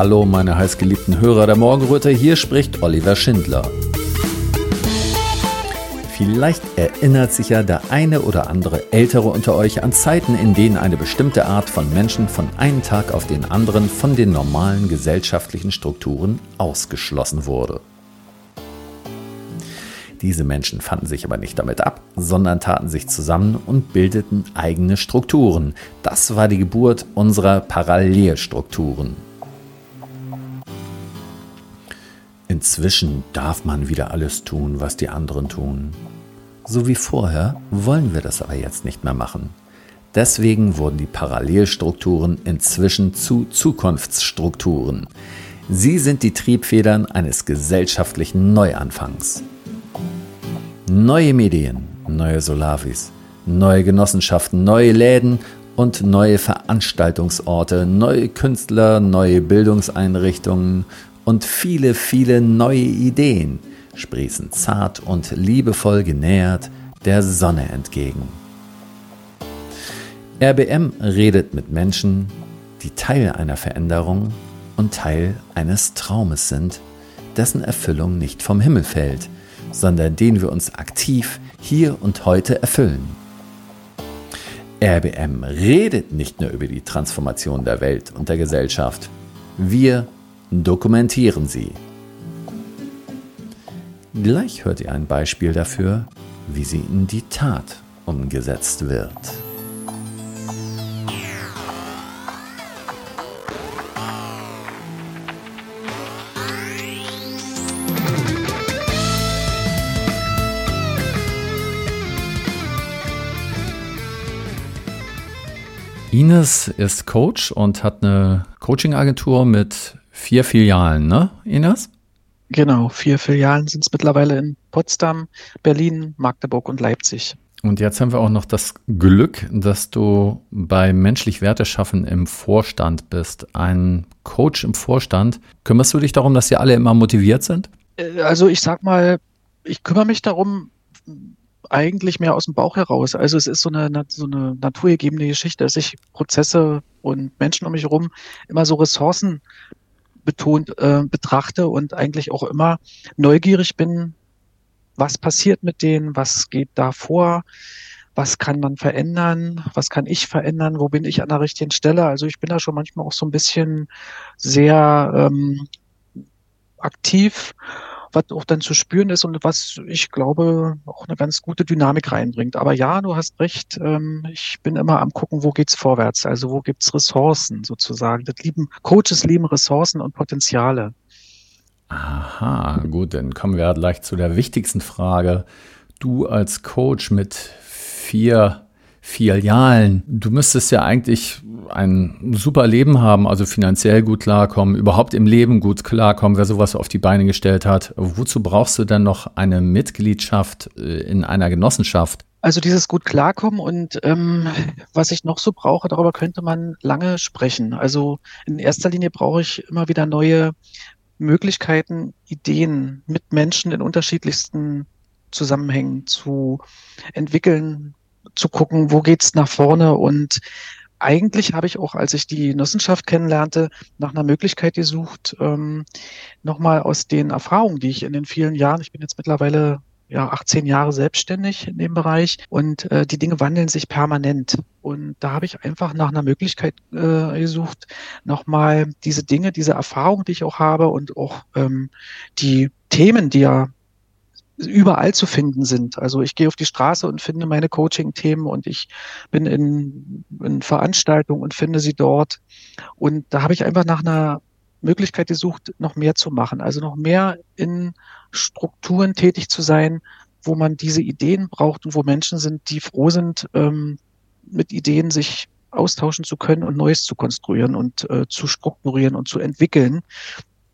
Hallo, meine heißgeliebten Hörer der Morgenröte, hier spricht Oliver Schindler. Vielleicht erinnert sich ja der eine oder andere Ältere unter euch an Zeiten, in denen eine bestimmte Art von Menschen von einem Tag auf den anderen von den normalen gesellschaftlichen Strukturen ausgeschlossen wurde. Diese Menschen fanden sich aber nicht damit ab, sondern taten sich zusammen und bildeten eigene Strukturen. Das war die Geburt unserer Parallelstrukturen. Inzwischen darf man wieder alles tun, was die anderen tun. So wie vorher wollen wir das aber jetzt nicht mehr machen. Deswegen wurden die Parallelstrukturen inzwischen zu Zukunftsstrukturen. Sie sind die Triebfedern eines gesellschaftlichen Neuanfangs. Neue Medien, neue Solavis, neue Genossenschaften, neue Läden und neue Veranstaltungsorte, neue Künstler, neue Bildungseinrichtungen und viele, viele neue Ideen sprießen zart und liebevoll genähert der Sonne entgegen. RBM redet mit Menschen, die Teil einer Veränderung und Teil eines Traumes sind, dessen Erfüllung nicht vom Himmel fällt – sondern den wir uns aktiv hier und heute erfüllen. RBM redet nicht nur über die Transformation der Welt und der Gesellschaft, wir dokumentieren sie. Gleich hört ihr ein Beispiel dafür, wie sie in die Tat umgesetzt wird. Ines ist Coach und hat eine Coaching-Agentur mit vier Filialen, ne, Ines? Genau, vier Filialen sind es mittlerweile in Potsdam, Berlin, Magdeburg und Leipzig. Und jetzt haben wir auch noch das Glück, dass du bei Menschlich Werte schaffen im Vorstand bist. Ein Coach im Vorstand. Kümmerst du dich darum, dass sie alle immer motiviert sind? Äh, also ich sag mal, ich kümmere mich darum, eigentlich mehr aus dem Bauch heraus. Also es ist so eine, so eine naturgegebene Geschichte, dass ich Prozesse und Menschen um mich herum immer so Ressourcen betont äh, betrachte und eigentlich auch immer neugierig bin, was passiert mit denen, was geht da vor, was kann man verändern, was kann ich verändern, wo bin ich an der richtigen Stelle. Also ich bin da schon manchmal auch so ein bisschen sehr ähm, aktiv was auch dann zu spüren ist und was ich glaube auch eine ganz gute Dynamik reinbringt. Aber ja, du hast recht, ähm, ich bin immer am gucken, wo geht's vorwärts, also wo gibt's Ressourcen sozusagen. Das lieben Coaches lieben Ressourcen und Potenziale. Aha, gut, dann kommen wir gleich zu der wichtigsten Frage. Du als Coach mit vier Filialen. Du müsstest ja eigentlich ein super Leben haben, also finanziell gut klarkommen, überhaupt im Leben gut klarkommen, wer sowas auf die Beine gestellt hat. Wozu brauchst du denn noch eine Mitgliedschaft äh, in einer Genossenschaft? Also dieses gut klarkommen und ähm, was ich noch so brauche, darüber könnte man lange sprechen. Also in erster Linie brauche ich immer wieder neue Möglichkeiten, Ideen mit Menschen in unterschiedlichsten Zusammenhängen zu entwickeln, zu gucken, wo geht's nach vorne und eigentlich habe ich auch, als ich die Genossenschaft kennenlernte, nach einer Möglichkeit gesucht, ähm, nochmal aus den Erfahrungen, die ich in den vielen Jahren, ich bin jetzt mittlerweile ja 18 Jahre selbstständig in dem Bereich und äh, die Dinge wandeln sich permanent. Und da habe ich einfach nach einer Möglichkeit äh, gesucht, nochmal diese Dinge, diese Erfahrungen, die ich auch habe und auch ähm, die Themen, die ja überall zu finden sind. Also ich gehe auf die Straße und finde meine Coaching-Themen und ich bin in, in Veranstaltungen und finde sie dort. Und da habe ich einfach nach einer Möglichkeit gesucht, noch mehr zu machen. Also noch mehr in Strukturen tätig zu sein, wo man diese Ideen braucht und wo Menschen sind, die froh sind, ähm, mit Ideen sich austauschen zu können und Neues zu konstruieren und äh, zu strukturieren und zu entwickeln.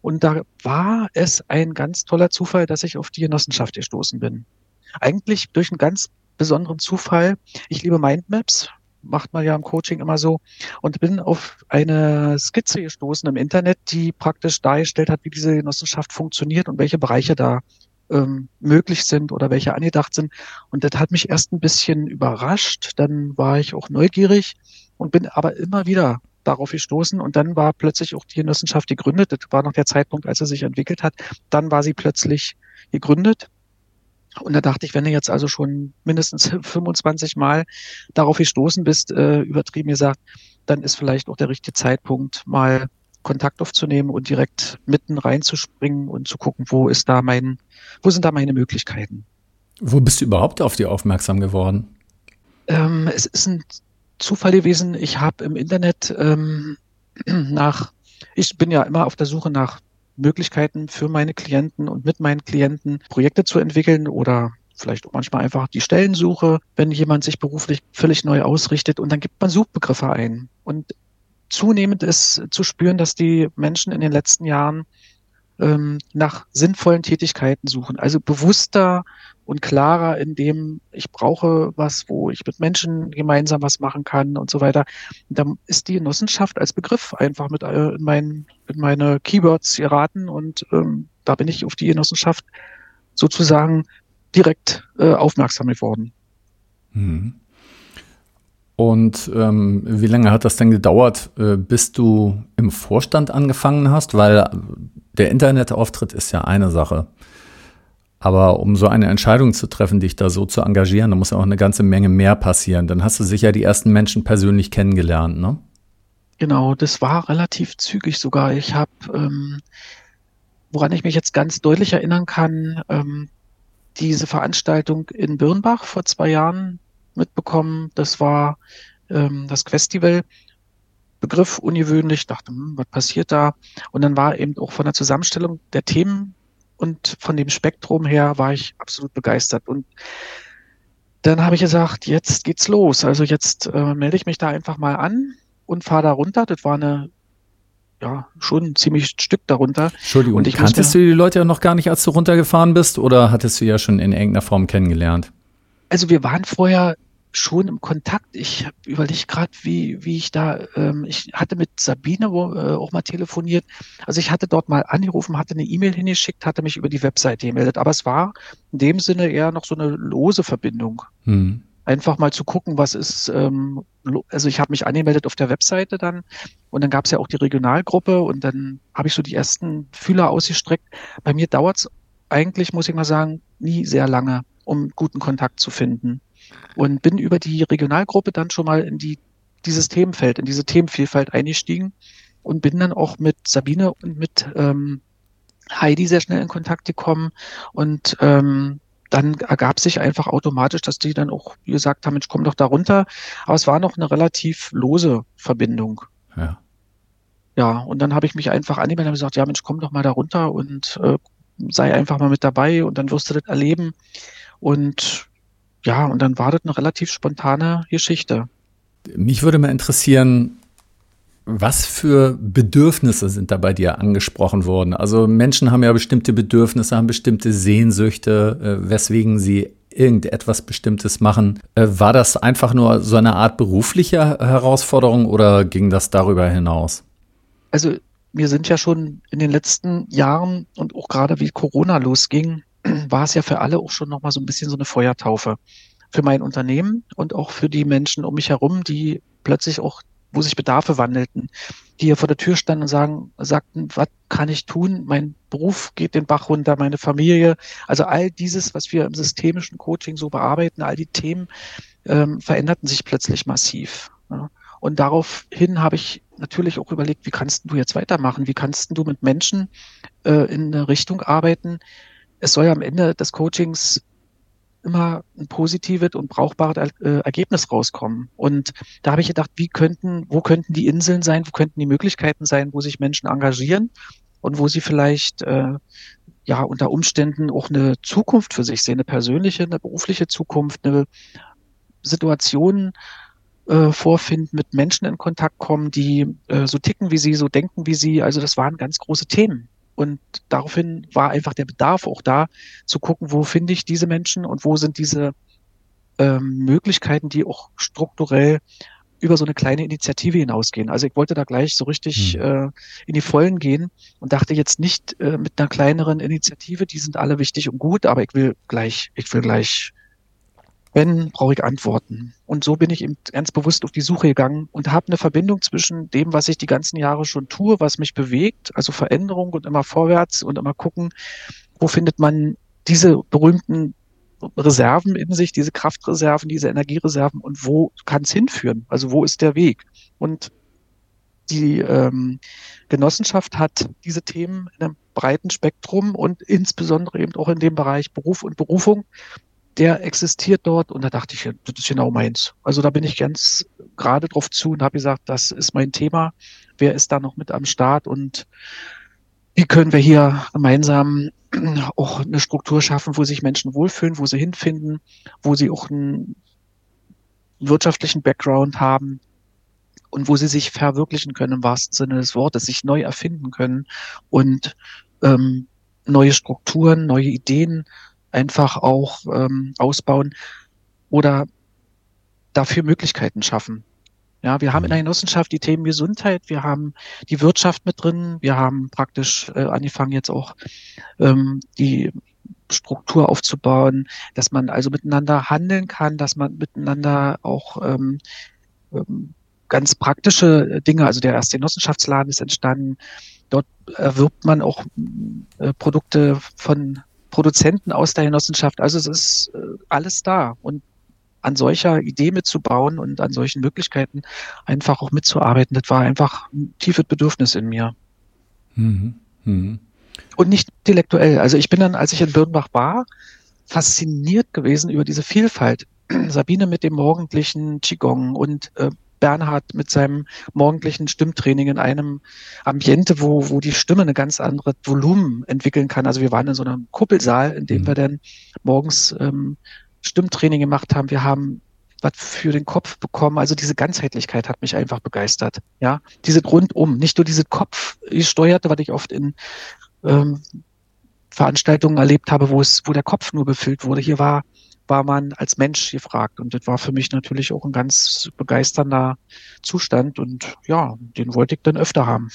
Und da war es ein ganz toller Zufall, dass ich auf die Genossenschaft gestoßen bin. Eigentlich durch einen ganz besonderen Zufall. Ich liebe Mindmaps, macht man ja im Coaching immer so, und bin auf eine Skizze gestoßen im Internet, die praktisch dargestellt hat, wie diese Genossenschaft funktioniert und welche Bereiche da ähm, möglich sind oder welche angedacht sind. Und das hat mich erst ein bisschen überrascht. Dann war ich auch neugierig und bin aber immer wieder darauf gestoßen und dann war plötzlich auch die Genossenschaft gegründet. Das war noch der Zeitpunkt, als sie sich entwickelt hat. Dann war sie plötzlich gegründet. Und da dachte ich, wenn du jetzt also schon mindestens 25 Mal darauf gestoßen bist, äh, übertrieben gesagt, dann ist vielleicht auch der richtige Zeitpunkt, mal Kontakt aufzunehmen und direkt mitten reinzuspringen und zu gucken, wo ist da mein, wo sind da meine Möglichkeiten. Wo bist du überhaupt auf die aufmerksam geworden? Ähm, es ist ein Zufall gewesen. Ich habe im Internet ähm, nach, ich bin ja immer auf der Suche nach Möglichkeiten für meine Klienten und mit meinen Klienten Projekte zu entwickeln oder vielleicht auch manchmal einfach die Stellensuche, wenn jemand sich beruflich völlig neu ausrichtet und dann gibt man Suchbegriffe ein. Und zunehmend ist zu spüren, dass die Menschen in den letzten Jahren ähm, nach sinnvollen Tätigkeiten suchen. Also bewusster und klarer in dem, ich brauche was, wo ich mit Menschen gemeinsam was machen kann und so weiter. Und dann ist die Genossenschaft als Begriff einfach mit äh, in, mein, in meine Keywords geraten und ähm, da bin ich auf die Genossenschaft sozusagen direkt äh, aufmerksam geworden. Mhm. Und ähm, wie lange hat das denn gedauert, äh, bis du im Vorstand angefangen hast? Weil der Internetauftritt ist ja eine Sache. Aber um so eine Entscheidung zu treffen, dich da so zu engagieren, da muss ja auch eine ganze Menge mehr passieren. Dann hast du sicher die ersten Menschen persönlich kennengelernt, ne? Genau, das war relativ zügig sogar. Ich habe, ähm, woran ich mich jetzt ganz deutlich erinnern kann, ähm, diese Veranstaltung in Birnbach vor zwei Jahren mitbekommen. Das war ähm, das Festival. Begriff ungewöhnlich, dachte, hm, was passiert da? Und dann war eben auch von der Zusammenstellung der Themen und von dem Spektrum her war ich absolut begeistert. Und dann habe ich gesagt, jetzt geht's los. Also jetzt äh, melde ich mich da einfach mal an und fahre da runter. Das war eine ja, schon ein ziemlich Stück darunter. Entschuldigung, und ich kanntest du die Leute ja noch gar nicht, als du runtergefahren bist, oder hattest du ja schon in irgendeiner Form kennengelernt? Also wir waren vorher schon im Kontakt. Ich überlege gerade, wie, wie ich da, ähm, ich hatte mit Sabine wo, äh, auch mal telefoniert. Also ich hatte dort mal angerufen, hatte eine E-Mail hingeschickt, hatte mich über die Webseite gemeldet. Aber es war in dem Sinne eher noch so eine lose Verbindung. Hm. Einfach mal zu gucken, was ist, ähm, also ich habe mich angemeldet auf der Webseite dann und dann gab es ja auch die Regionalgruppe und dann habe ich so die ersten Fühler ausgestreckt. Bei mir dauert es eigentlich, muss ich mal sagen, nie sehr lange, um guten Kontakt zu finden und bin über die Regionalgruppe dann schon mal in die, dieses Themenfeld, in diese Themenvielfalt eingestiegen und bin dann auch mit Sabine und mit ähm, Heidi sehr schnell in Kontakt gekommen und ähm, dann ergab sich einfach automatisch, dass die dann auch gesagt haben, Mensch, komm doch da runter. Aber es war noch eine relativ lose Verbindung. Ja. Ja, und dann habe ich mich einfach angemeldet und gesagt, ja Mensch, komm doch mal da runter und äh, sei einfach mal mit dabei und dann wirst du das erleben. Und ja, und dann war das eine relativ spontane Geschichte. Mich würde mal interessieren, was für Bedürfnisse sind da bei dir angesprochen worden? Also Menschen haben ja bestimmte Bedürfnisse, haben bestimmte Sehnsüchte, äh, weswegen sie irgendetwas Bestimmtes machen. Äh, war das einfach nur so eine Art berufliche Herausforderung oder ging das darüber hinaus? Also wir sind ja schon in den letzten Jahren und auch gerade wie Corona losging, war es ja für alle auch schon nochmal so ein bisschen so eine Feuertaufe. Für mein Unternehmen und auch für die Menschen um mich herum, die plötzlich auch, wo sich Bedarfe wandelten, die hier vor der Tür standen und sagen, sagten, was kann ich tun? Mein Beruf geht den Bach runter, meine Familie. Also all dieses, was wir im systemischen Coaching so bearbeiten, all die Themen ähm, veränderten sich plötzlich massiv. Ja. Und daraufhin habe ich natürlich auch überlegt, wie kannst du jetzt weitermachen? Wie kannst du mit Menschen äh, in eine Richtung arbeiten, es soll ja am Ende des Coachings immer ein positives und brauchbares äh, Ergebnis rauskommen. Und da habe ich gedacht, wie könnten, wo könnten die Inseln sein, wo könnten die Möglichkeiten sein, wo sich Menschen engagieren und wo sie vielleicht äh, ja unter Umständen auch eine Zukunft für sich sehen, eine persönliche, eine berufliche Zukunft, eine Situation äh, vorfinden, mit Menschen in Kontakt kommen, die äh, so ticken wie sie, so denken wie sie. Also das waren ganz große Themen. Und daraufhin war einfach der Bedarf auch da, zu gucken, wo finde ich diese Menschen und wo sind diese ähm, Möglichkeiten, die auch strukturell über so eine kleine Initiative hinausgehen. Also ich wollte da gleich so richtig hm. äh, in die Vollen gehen und dachte jetzt nicht äh, mit einer kleineren Initiative, die sind alle wichtig und gut, aber ich will gleich, ich will gleich wenn, brauche ich Antworten. Und so bin ich eben ganz bewusst auf die Suche gegangen und habe eine Verbindung zwischen dem, was ich die ganzen Jahre schon tue, was mich bewegt, also Veränderung und immer vorwärts und immer gucken, wo findet man diese berühmten Reserven in sich, diese Kraftreserven, diese Energiereserven und wo kann es hinführen? Also wo ist der Weg? Und die ähm, Genossenschaft hat diese Themen in einem breiten Spektrum und insbesondere eben auch in dem Bereich Beruf und Berufung der existiert dort und da dachte ich, das ist genau meins. Also da bin ich ganz gerade drauf zu und habe gesagt, das ist mein Thema. Wer ist da noch mit am Start und wie können wir hier gemeinsam auch eine Struktur schaffen, wo sich Menschen wohlfühlen, wo sie hinfinden, wo sie auch einen wirtschaftlichen Background haben und wo sie sich verwirklichen können im wahrsten Sinne des Wortes, sich neu erfinden können und ähm, neue Strukturen, neue Ideen einfach auch ähm, ausbauen oder dafür Möglichkeiten schaffen. Ja, wir haben in der mhm. Genossenschaft die Themen Gesundheit, wir haben die Wirtschaft mit drin, wir haben praktisch äh, angefangen jetzt auch ähm, die Struktur aufzubauen, dass man also miteinander handeln kann, dass man miteinander auch ähm, ähm, ganz praktische Dinge, also der erste Genossenschaftsladen ist entstanden, dort erwirbt man auch äh, Produkte von Produzenten aus der Genossenschaft. Also es ist äh, alles da. Und an solcher Idee mitzubauen und an solchen Möglichkeiten einfach auch mitzuarbeiten, das war einfach ein tiefes Bedürfnis in mir. Mhm. Mhm. Und nicht intellektuell. Also ich bin dann, als ich in Birnbach war, fasziniert gewesen über diese Vielfalt. Sabine mit dem morgendlichen Qigong und äh, Bernhard mit seinem morgendlichen Stimmtraining in einem Ambiente, wo, wo die Stimme eine ganz andere Volumen entwickeln kann. Also wir waren in so einem Kuppelsaal, in dem mhm. wir dann morgens ähm, Stimmtraining gemacht haben. Wir haben was für den Kopf bekommen. Also diese Ganzheitlichkeit hat mich einfach begeistert. Ja, diese rundum, nicht nur diese Kopfgesteuerte, was ich oft in ähm, Veranstaltungen erlebt habe, wo es, wo der Kopf nur befüllt wurde. Hier war war man als Mensch gefragt. Und das war für mich natürlich auch ein ganz begeisternder Zustand. Und ja, den wollte ich dann öfter haben.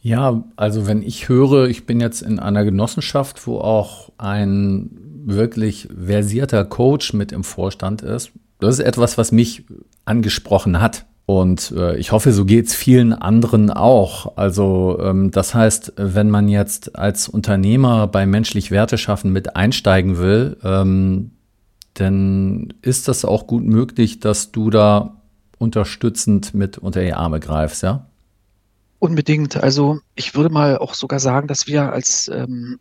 Ja, also wenn ich höre, ich bin jetzt in einer Genossenschaft, wo auch ein wirklich versierter Coach mit im Vorstand ist, das ist etwas, was mich angesprochen hat. Und äh, ich hoffe, so geht's vielen anderen auch. Also ähm, das heißt, wenn man jetzt als Unternehmer bei menschlich Werte schaffen mit einsteigen will, ähm, dann ist das auch gut möglich, dass du da unterstützend mit unter die Arme greifst, ja? Unbedingt. Also ich würde mal auch sogar sagen, dass wir als ähm,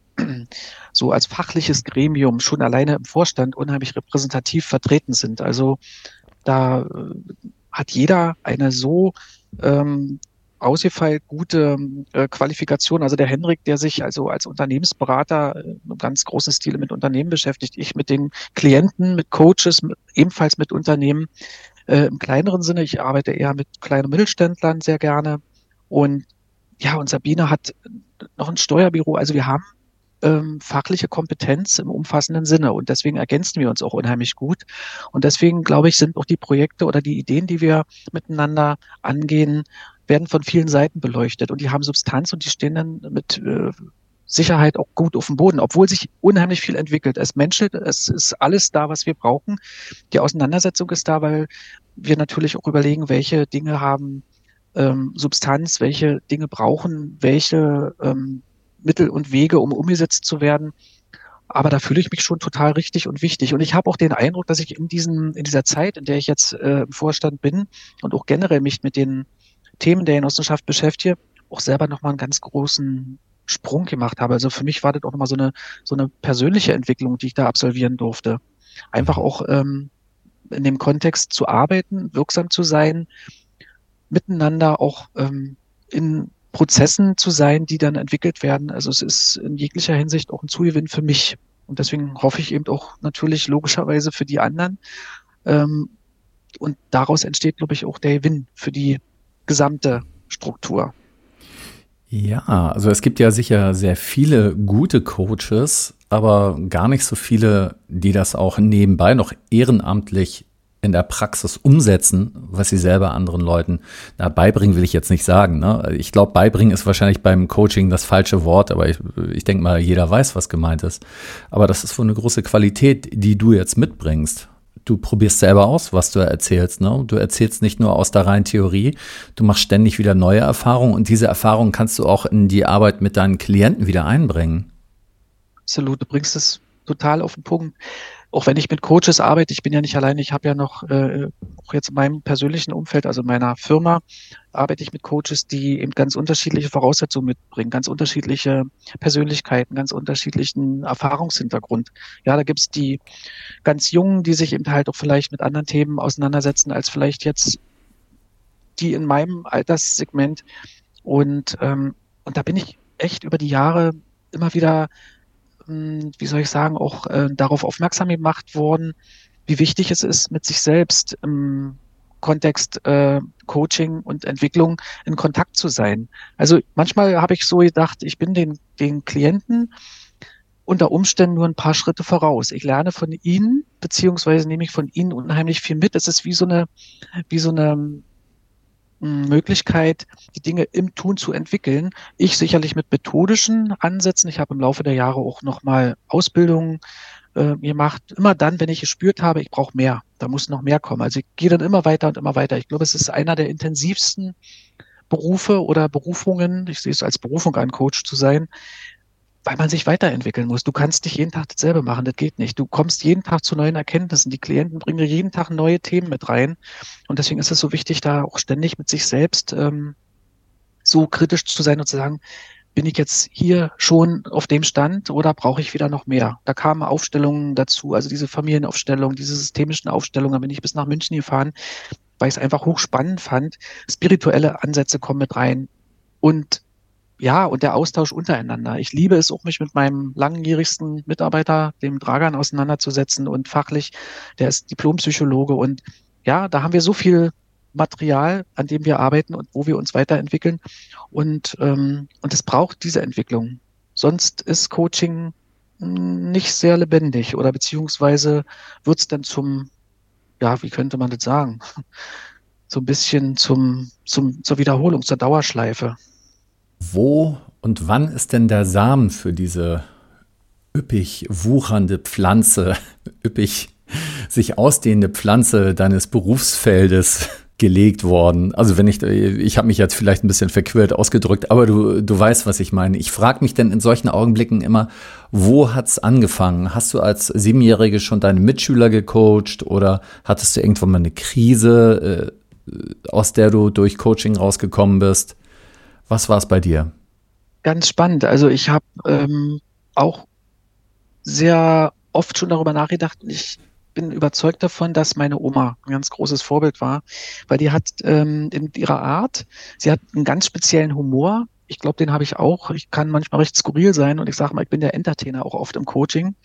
so als fachliches Gremium schon alleine im Vorstand unheimlich repräsentativ vertreten sind. Also da äh, hat jeder eine so ähm, ausgefeilt gute äh, Qualifikation. Also der Henrik, der sich also als Unternehmensberater äh, im ganz großen Stil mit Unternehmen beschäftigt, ich mit den Klienten, mit Coaches, mit, ebenfalls mit Unternehmen. Äh, Im kleineren Sinne, ich arbeite eher mit kleinen Mittelständlern sehr gerne. Und ja, und Sabine hat noch ein Steuerbüro. Also wir haben ähm, fachliche Kompetenz im umfassenden Sinne. Und deswegen ergänzen wir uns auch unheimlich gut. Und deswegen, glaube ich, sind auch die Projekte oder die Ideen, die wir miteinander angehen, werden von vielen Seiten beleuchtet. Und die haben Substanz und die stehen dann mit äh, Sicherheit auch gut auf dem Boden, obwohl sich unheimlich viel entwickelt. Es menschelt, es ist alles da, was wir brauchen. Die Auseinandersetzung ist da, weil wir natürlich auch überlegen, welche Dinge haben ähm, Substanz, welche Dinge brauchen welche ähm, Mittel und Wege, um umgesetzt zu werden. Aber da fühle ich mich schon total richtig und wichtig. Und ich habe auch den Eindruck, dass ich in, diesen, in dieser Zeit, in der ich jetzt äh, im Vorstand bin und auch generell mich mit den Themen der Genossenschaft beschäftige, auch selber nochmal einen ganz großen Sprung gemacht habe. Also für mich war das auch nochmal so eine, so eine persönliche Entwicklung, die ich da absolvieren durfte. Einfach auch ähm, in dem Kontext zu arbeiten, wirksam zu sein, miteinander auch ähm, in Prozessen zu sein, die dann entwickelt werden. Also es ist in jeglicher Hinsicht auch ein Zugewinn für mich. Und deswegen hoffe ich eben auch natürlich logischerweise für die anderen. Ähm, und daraus entsteht, glaube ich, auch der Gewinn für die gesamte Struktur. Ja, also es gibt ja sicher sehr viele gute Coaches, aber gar nicht so viele, die das auch nebenbei noch ehrenamtlich in der Praxis umsetzen, was sie selber anderen Leuten, na, beibringen will ich jetzt nicht sagen. Ne? Ich glaube, beibringen ist wahrscheinlich beim Coaching das falsche Wort, aber ich, ich denke mal, jeder weiß, was gemeint ist. Aber das ist wohl eine große Qualität, die du jetzt mitbringst. Du probierst selber aus, was du erzählst. Ne? Du erzählst nicht nur aus der reinen Theorie, du machst ständig wieder neue Erfahrungen und diese Erfahrungen kannst du auch in die Arbeit mit deinen Klienten wieder einbringen. Absolut, du bringst es total auf den Punkt auch wenn ich mit Coaches arbeite, ich bin ja nicht allein, ich habe ja noch, äh, auch jetzt in meinem persönlichen Umfeld, also in meiner Firma, arbeite ich mit Coaches, die eben ganz unterschiedliche Voraussetzungen mitbringen, ganz unterschiedliche Persönlichkeiten, ganz unterschiedlichen Erfahrungshintergrund. Ja, da gibt's die ganz Jungen, die sich eben halt auch vielleicht mit anderen Themen auseinandersetzen, als vielleicht jetzt die in meinem Alterssegment. Und, ähm, und da bin ich echt über die Jahre immer wieder wie soll ich sagen, auch äh, darauf aufmerksam gemacht worden, wie wichtig es ist, mit sich selbst im Kontext äh, Coaching und Entwicklung in Kontakt zu sein. Also manchmal habe ich so gedacht, ich bin den, den Klienten unter Umständen nur ein paar Schritte voraus. Ich lerne von ihnen, beziehungsweise nehme ich von ihnen unheimlich viel mit. Es ist wie so eine, wie so eine Möglichkeit, die Dinge im Tun zu entwickeln. Ich sicherlich mit methodischen Ansätzen. Ich habe im Laufe der Jahre auch nochmal Ausbildungen äh, gemacht. Immer dann, wenn ich gespürt habe, ich brauche mehr, da muss noch mehr kommen. Also ich gehe dann immer weiter und immer weiter. Ich glaube, es ist einer der intensivsten Berufe oder Berufungen, ich sehe es als Berufung, ein Coach zu sein, weil man sich weiterentwickeln muss. Du kannst nicht jeden Tag dasselbe machen, das geht nicht. Du kommst jeden Tag zu neuen Erkenntnissen. Die Klienten bringen jeden Tag neue Themen mit rein. Und deswegen ist es so wichtig, da auch ständig mit sich selbst ähm, so kritisch zu sein und zu sagen, bin ich jetzt hier schon auf dem Stand oder brauche ich wieder noch mehr? Da kamen Aufstellungen dazu, also diese Familienaufstellung, diese systemischen Aufstellungen, da bin ich bis nach München gefahren, weil ich es einfach hochspannend fand. Spirituelle Ansätze kommen mit rein. Und ja, und der Austausch untereinander. Ich liebe es auch, mich mit meinem langjährigsten Mitarbeiter, dem Dragan, auseinanderzusetzen und fachlich, der ist Diplompsychologe und ja, da haben wir so viel Material, an dem wir arbeiten und wo wir uns weiterentwickeln und, ähm, und es braucht diese Entwicklung. Sonst ist Coaching nicht sehr lebendig oder beziehungsweise wird es dann zum, ja, wie könnte man das sagen, so ein bisschen zum, zum, zur Wiederholung, zur Dauerschleife. Wo und wann ist denn der Samen für diese üppig wuchernde Pflanze, üppig sich ausdehnende Pflanze deines Berufsfeldes gelegt worden. Also wenn ich, ich habe mich jetzt vielleicht ein bisschen verquirlt ausgedrückt, aber du, du weißt, was ich meine. Ich frage mich denn in solchen Augenblicken immer, wo hat's angefangen? Hast du als Siebenjährige schon deine Mitschüler gecoacht oder hattest du irgendwann mal eine Krise, äh, aus der du durch Coaching rausgekommen bist? Was war es bei dir? Ganz spannend. Also ich habe ähm, auch sehr oft schon darüber nachgedacht ich bin überzeugt davon, dass meine Oma ein ganz großes Vorbild war, weil die hat ähm, in ihrer Art, sie hat einen ganz speziellen Humor. Ich glaube, den habe ich auch. Ich kann manchmal recht skurril sein und ich sage mal, ich bin der Entertainer auch oft im Coaching,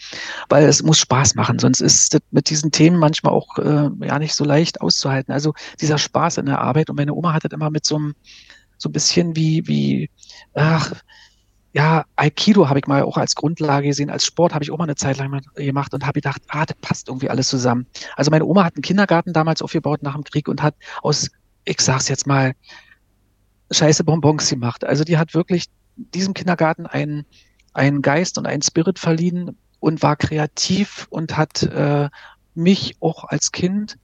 weil es muss Spaß machen. Sonst ist das mit diesen Themen manchmal auch äh, ja nicht so leicht auszuhalten. Also dieser Spaß in der Arbeit und meine Oma hat das immer mit so einem so ein bisschen wie, wie, ach, ja, Aikido habe ich mal auch als Grundlage gesehen, als Sport habe ich auch mal eine Zeit lang gemacht und habe gedacht, ah, das passt irgendwie alles zusammen. Also meine Oma hat einen Kindergarten damals aufgebaut nach dem Krieg und hat aus, ich sag's jetzt mal, scheiße Bonbons gemacht. Also die hat wirklich diesem Kindergarten einen, einen Geist und einen Spirit verliehen und war kreativ und hat äh, mich auch als Kind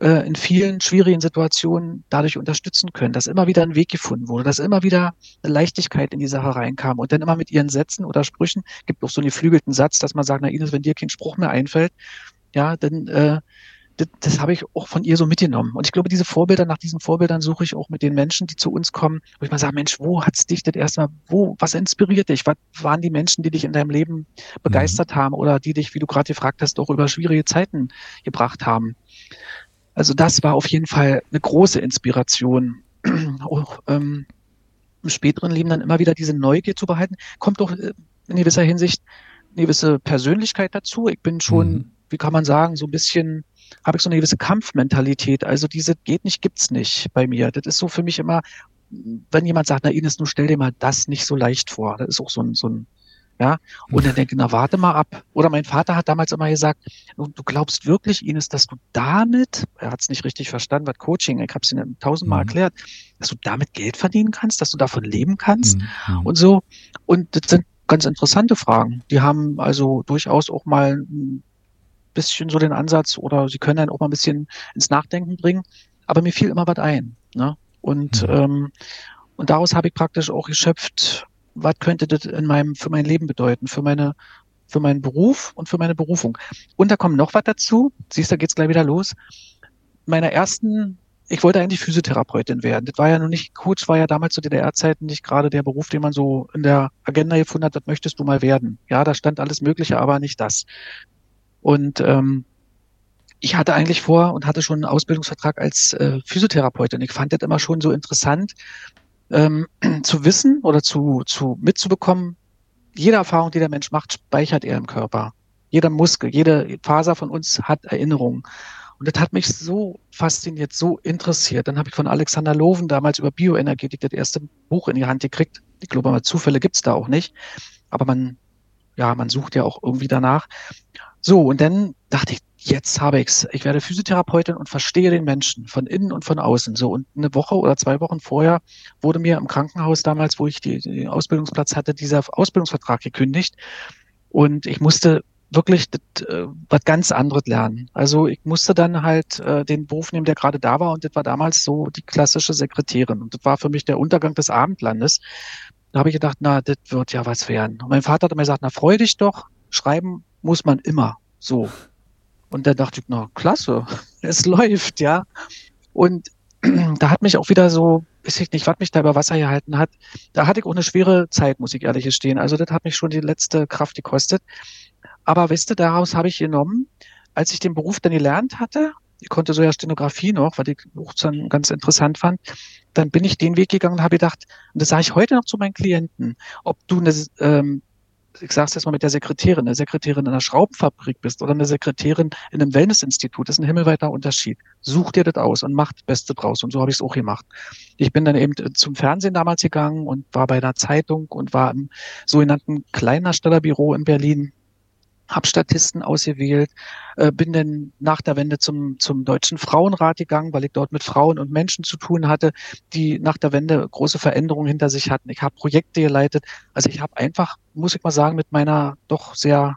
äh, in vielen schwierigen Situationen dadurch unterstützen können, dass immer wieder ein Weg gefunden wurde, dass immer wieder eine Leichtigkeit in die Sache reinkam und dann immer mit ihren Sätzen oder Sprüchen, gibt auch so einen geflügelten Satz, dass man sagt, na Ines, wenn dir kein Spruch mehr einfällt, ja, dann äh, das, das habe ich auch von ihr so mitgenommen. Und ich glaube, diese Vorbilder, nach diesen Vorbildern suche ich auch mit den Menschen, die zu uns kommen, wo ich mal sage, Mensch, wo hat's dich das erstmal, wo, was inspiriert dich? Was waren die Menschen, die dich in deinem Leben begeistert mhm. haben oder die dich, wie du gerade gefragt hast, auch über schwierige Zeiten gebracht haben? Also das war auf jeden Fall eine große Inspiration. Auch ähm, im späteren Leben dann immer wieder diese Neugier zu behalten, kommt doch äh, in gewisser Hinsicht eine gewisse Persönlichkeit dazu. Ich bin schon, mhm. wie kann man sagen, so ein bisschen, habe ich so eine gewisse Kampfmentalität. Also diese geht nicht, gibt's nicht bei mir. Das ist so für mich immer, wenn jemand sagt, na Ines, nur stell dir mal das nicht so leicht vor. Das ist auch so ein, so ein Ja, und dann denke, na warte mal ab. Oder mein Vater hat damals immer gesagt, du, du glaubst wirklich, Ines, dass du damit, er hat es nicht richtig verstanden, was Coaching, ich habe es ihm tausendmal mhm. erklärt, dass du damit Geld verdienen kannst, dass du davon leben kannst mhm. und so. Und das sind ganz interessante Fragen. Die haben also durchaus auch mal ein bisschen so den Ansatz oder sie können dann auch mal ein bisschen ins Nachdenken bringen. Aber mir fiel immer was ein. Ne? Und, mhm. ähm, und daraus habe ich praktisch auch geschöpft, was könnte das in meinem, für mein Leben bedeuten, für meine, für meinen Beruf und für meine Berufung. Und da kommt noch was dazu. Siehst du, da geht's gleich wieder los. Meiner ersten, ich wollte eigentlich Physiotherapeutin werden. Das war ja noch nicht, Coach war ja damals zu DDR-Zeiten nicht gerade der Beruf, den man so in der Agenda gefunden hat, das möchtest du mal werden. Ja, da stand alles Mögliche, aber nicht das. Und ähm, ich hatte eigentlich vor und hatte schon einen Ausbildungsvertrag als äh, Physiotherapeutin. Ich fand das immer schon so interessant, ähm, zu wissen oder zu, zu mitzubekommen, jede Erfahrung, die der Mensch macht, speichert er im Körper. Jeder Muskel, jede Faser von uns hat Erinnerungen. Und das hat mich so fasziniert, so interessiert. Dann habe ich von Alexander Loven damals über Bioenergetik das erste Buch in die Hand gekriegt. Ich glaube, mal Zufälle gibt's da auch nicht. Aber man, ja, man sucht ja auch irgendwie danach. So, und dann dachte ich, jetzt habe ich's. Ich werde Physiotherapeutin und verstehe den Menschen von innen und von außen. So, und eine Woche oder zwei Wochen vorher wurde mir im Krankenhaus damals, wo ich die, den Ausbildungsplatz hatte, dieser Ausbildungsvertrag gekündigt. Und ich musste wirklich das, äh, was ganz anderes lernen. Also ich musste dann halt äh, den Beruf nehmen, der gerade da war und das war damals so die klassische Sekretärin und das war für mich der Untergang des Abendlandes. Da habe ich gedacht, na, das wird ja was werden. Und mein Vater hat mir gesagt, na, freu dich doch, schreiben muss man immer. So. Und da dachte ich, na klasse, es läuft, ja. Und da hat mich auch wieder so, weiß ich nicht, was mich da über Wasser gehalten hat. Da hatte ich auch eine schwere Zeit, muss ich ehrlich gestehen. Also das hat mich schon die letzte Kraft gekostet. Aber weißt du, daraus habe ich genommen, als ich den Beruf dann gelernt hatte, ich konnte so ja Stenografie noch, weil ich auch dann ganz interessant fand, dann bin ich den Weg gegangen und habe gedacht, und das sage ich heute noch zu meinen Klienten, ob du eine ähm, ich sage es jetzt mal mit der Sekretärin, eine Sekretärin in einer Schraubenfabrik bist oder eine Sekretärin in einem Wellnessinstitut, das ist ein himmelweiter Unterschied. Such dir das aus und mach das Beste draus. Und so habe ich es auch gemacht. Ich bin dann eben zum Fernsehen damals gegangen und war bei einer Zeitung und war im sogenannten Kleinerstellerbüro in Berlin habe Statisten ausgewählt, äh, bin dann nach der Wende zum, zum Deutschen Frauenrat gegangen, weil ich dort mit Frauen und Menschen zu tun hatte, die nach der Wende große Veränderungen hinter sich hatten. Ich habe Projekte geleitet. Also ich habe einfach, muss ich mal sagen, mit meiner doch sehr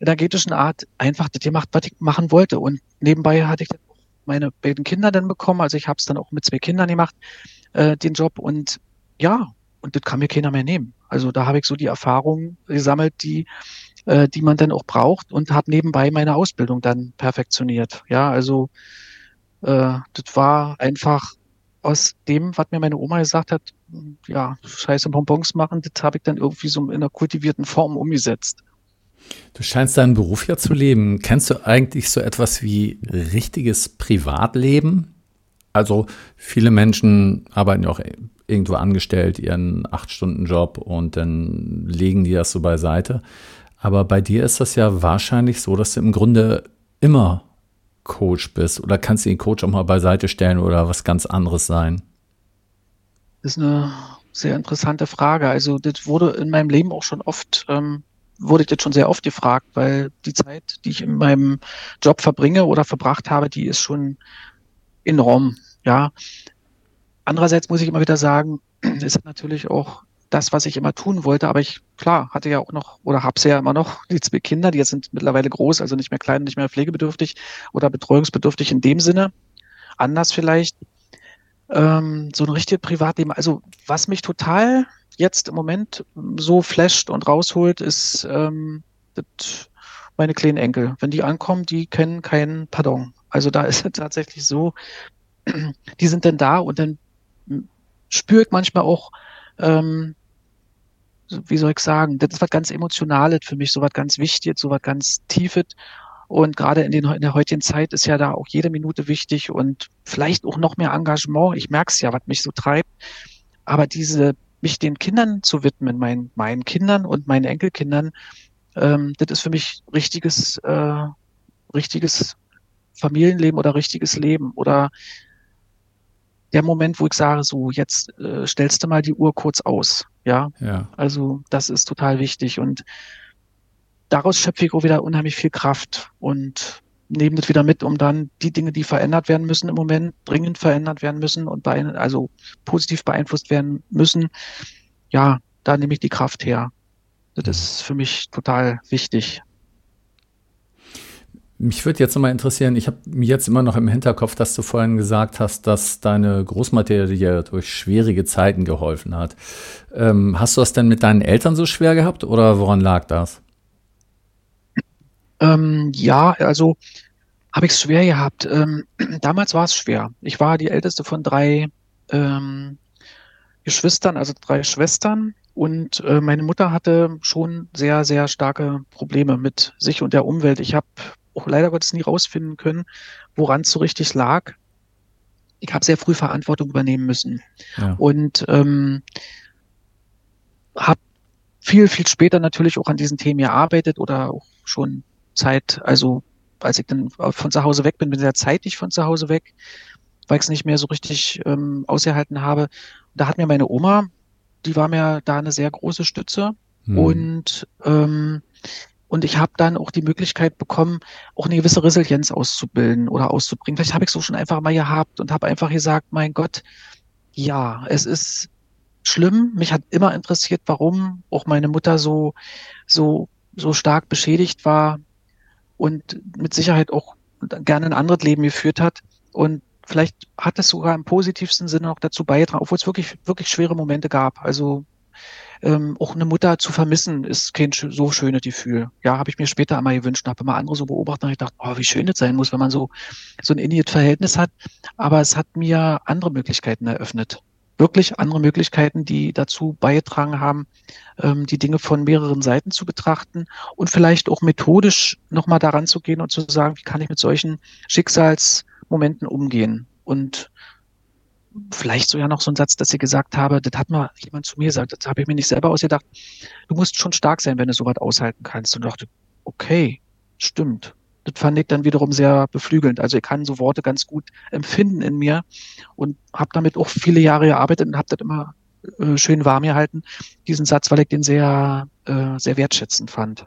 energetischen Art einfach das gemacht, was ich machen wollte. Und nebenbei hatte ich dann meine beiden Kinder dann bekommen. Also ich habe es dann auch mit zwei Kindern gemacht, äh, den Job. Und ja, und das kann mir keiner mehr nehmen. Also da habe ich so die Erfahrungen gesammelt, die äh, die man dann auch braucht und habe nebenbei meine Ausbildung dann perfektioniert. Ja, also äh, das war einfach aus dem, was mir meine Oma gesagt hat, ja, scheiße Bonbons machen, das habe ich dann irgendwie so in einer kultivierten Form umgesetzt. Du scheinst deinen Beruf ja zu leben. Kennst du eigentlich so etwas wie richtiges Privatleben? Also viele Menschen arbeiten ja auch irgendwo angestellt, ihren Acht-Stunden-Job und dann legen die das so beiseite. Aber bei dir ist das ja wahrscheinlich so, dass du im Grunde immer Coach bist. Oder kannst du den Coach auch mal beiseite stellen oder was ganz anderes sein? Das ist eine sehr interessante Frage. Also das wurde in meinem Leben auch schon oft, ähm, wurde ich jetzt schon sehr oft gefragt, weil die Zeit, die ich in meinem Job verbringe oder verbracht habe, die ist schon enorm. Ja. Andererseits muss ich immer wieder sagen, ist natürlich auch das, was ich immer tun wollte. Aber ich, klar, hatte ja auch noch oder hab's ja immer noch die zwei Kinder, die jetzt sind mittlerweile groß, also nicht mehr klein, nicht mehr pflegebedürftig oder betreuungsbedürftig in dem Sinne. Anders vielleicht. Ähm, so ein richtiges Privatleben. Also was mich total jetzt im Moment so flasht und rausholt, ist ähm, meine kleinen Enkel. Wenn die ankommen, die kennen keinen Pardon. Also da ist es tatsächlich so, die sind dann da und dann spüre ich manchmal auch, ähm, wie soll ich sagen, das ist was ganz Emotionales für mich, so was ganz Wichtiges, so was ganz Tiefes. Und gerade in, den, in der heutigen Zeit ist ja da auch jede Minute wichtig und vielleicht auch noch mehr Engagement. Ich merke es ja, was mich so treibt. Aber diese, mich den Kindern zu widmen, meinen, meinen Kindern und meinen Enkelkindern, ähm, das ist für mich richtiges, äh, richtiges Familienleben oder richtiges Leben. Oder der Moment, wo ich sage, so jetzt äh, stellst du mal die Uhr kurz aus. Ja? ja. Also das ist total wichtig und daraus schöpfe ich auch wieder unheimlich viel Kraft und nehme das wieder mit, um dann die Dinge, die verändert werden müssen im Moment, dringend verändert werden müssen und bei, also positiv beeinflusst werden müssen, ja, da nehme ich die Kraft her. Das ist für mich total wichtig. Mich würde jetzt nochmal interessieren, ich habe mir jetzt immer noch im Hinterkopf, dass du vorhin gesagt hast, dass deine Großmutter dir durch schwierige Zeiten geholfen hat. Ähm, hast du das denn mit deinen Eltern so schwer gehabt oder woran lag das? Ähm, ja, also habe ich es schwer gehabt. Ähm, damals war es schwer. Ich war die älteste von drei ähm, Geschwistern, also drei Schwestern. Und äh, meine Mutter hatte schon sehr, sehr starke Probleme mit sich und der Umwelt. Ich habe auch leider Gottes nie rausfinden können, woran es so richtig lag. Ich habe sehr früh Verantwortung übernehmen müssen. Ja. Und ähm, habe viel, viel später natürlich auch an diesen Themen gearbeitet oder auch schon Zeit, also als ich dann von zu Hause weg bin, bin sehr zeitig von zu Hause weg, weil ich es nicht mehr so richtig ähm, ausgehalten habe. Da hat mir meine Oma, die war mir da eine sehr große Stütze. Hm. Und ähm, und ich habe dann auch die Möglichkeit bekommen, auch eine gewisse Resilienz auszubilden oder auszubringen. Vielleicht habe ich so schon einfach mal gehabt und habe einfach gesagt, mein Gott, ja, es ist schlimm. Mich hat immer interessiert, warum auch meine Mutter so, so, so stark beschädigt war und mit Sicherheit auch gerne ein anderes Leben geführt hat. Und vielleicht hat es sogar im positivsten Sinne auch dazu beigetragen, obwohl es wirklich, wirklich schwere Momente gab. Also ähm, auch eine Mutter zu vermissen, ist kein so schönes Gefühl. Ja, habe ich mir später einmal gewünscht, habe immer andere so beobachtet und ich dachte, oh, wie schön das sein muss, wenn man so, so ein inniges Verhältnis hat. Aber es hat mir andere Möglichkeiten eröffnet. Wirklich andere Möglichkeiten, die dazu beigetragen haben, ähm, die Dinge von mehreren Seiten zu betrachten und vielleicht auch methodisch nochmal daran zu gehen und zu sagen, wie kann ich mit solchen Schicksalsmomenten umgehen? Und vielleicht so ja noch so ein Satz, dass ich gesagt habe, das hat mal jemand zu mir gesagt, das habe ich mir nicht selber ausgedacht. Du musst schon stark sein, wenn du sowas aushalten kannst. Und dachte, okay, stimmt. Das fand ich dann wiederum sehr beflügelnd. Also ich kann so Worte ganz gut empfinden in mir und habe damit auch viele Jahre gearbeitet und habe das immer äh, schön warm gehalten, diesen Satz, weil ich den sehr, äh, sehr wertschätzend fand.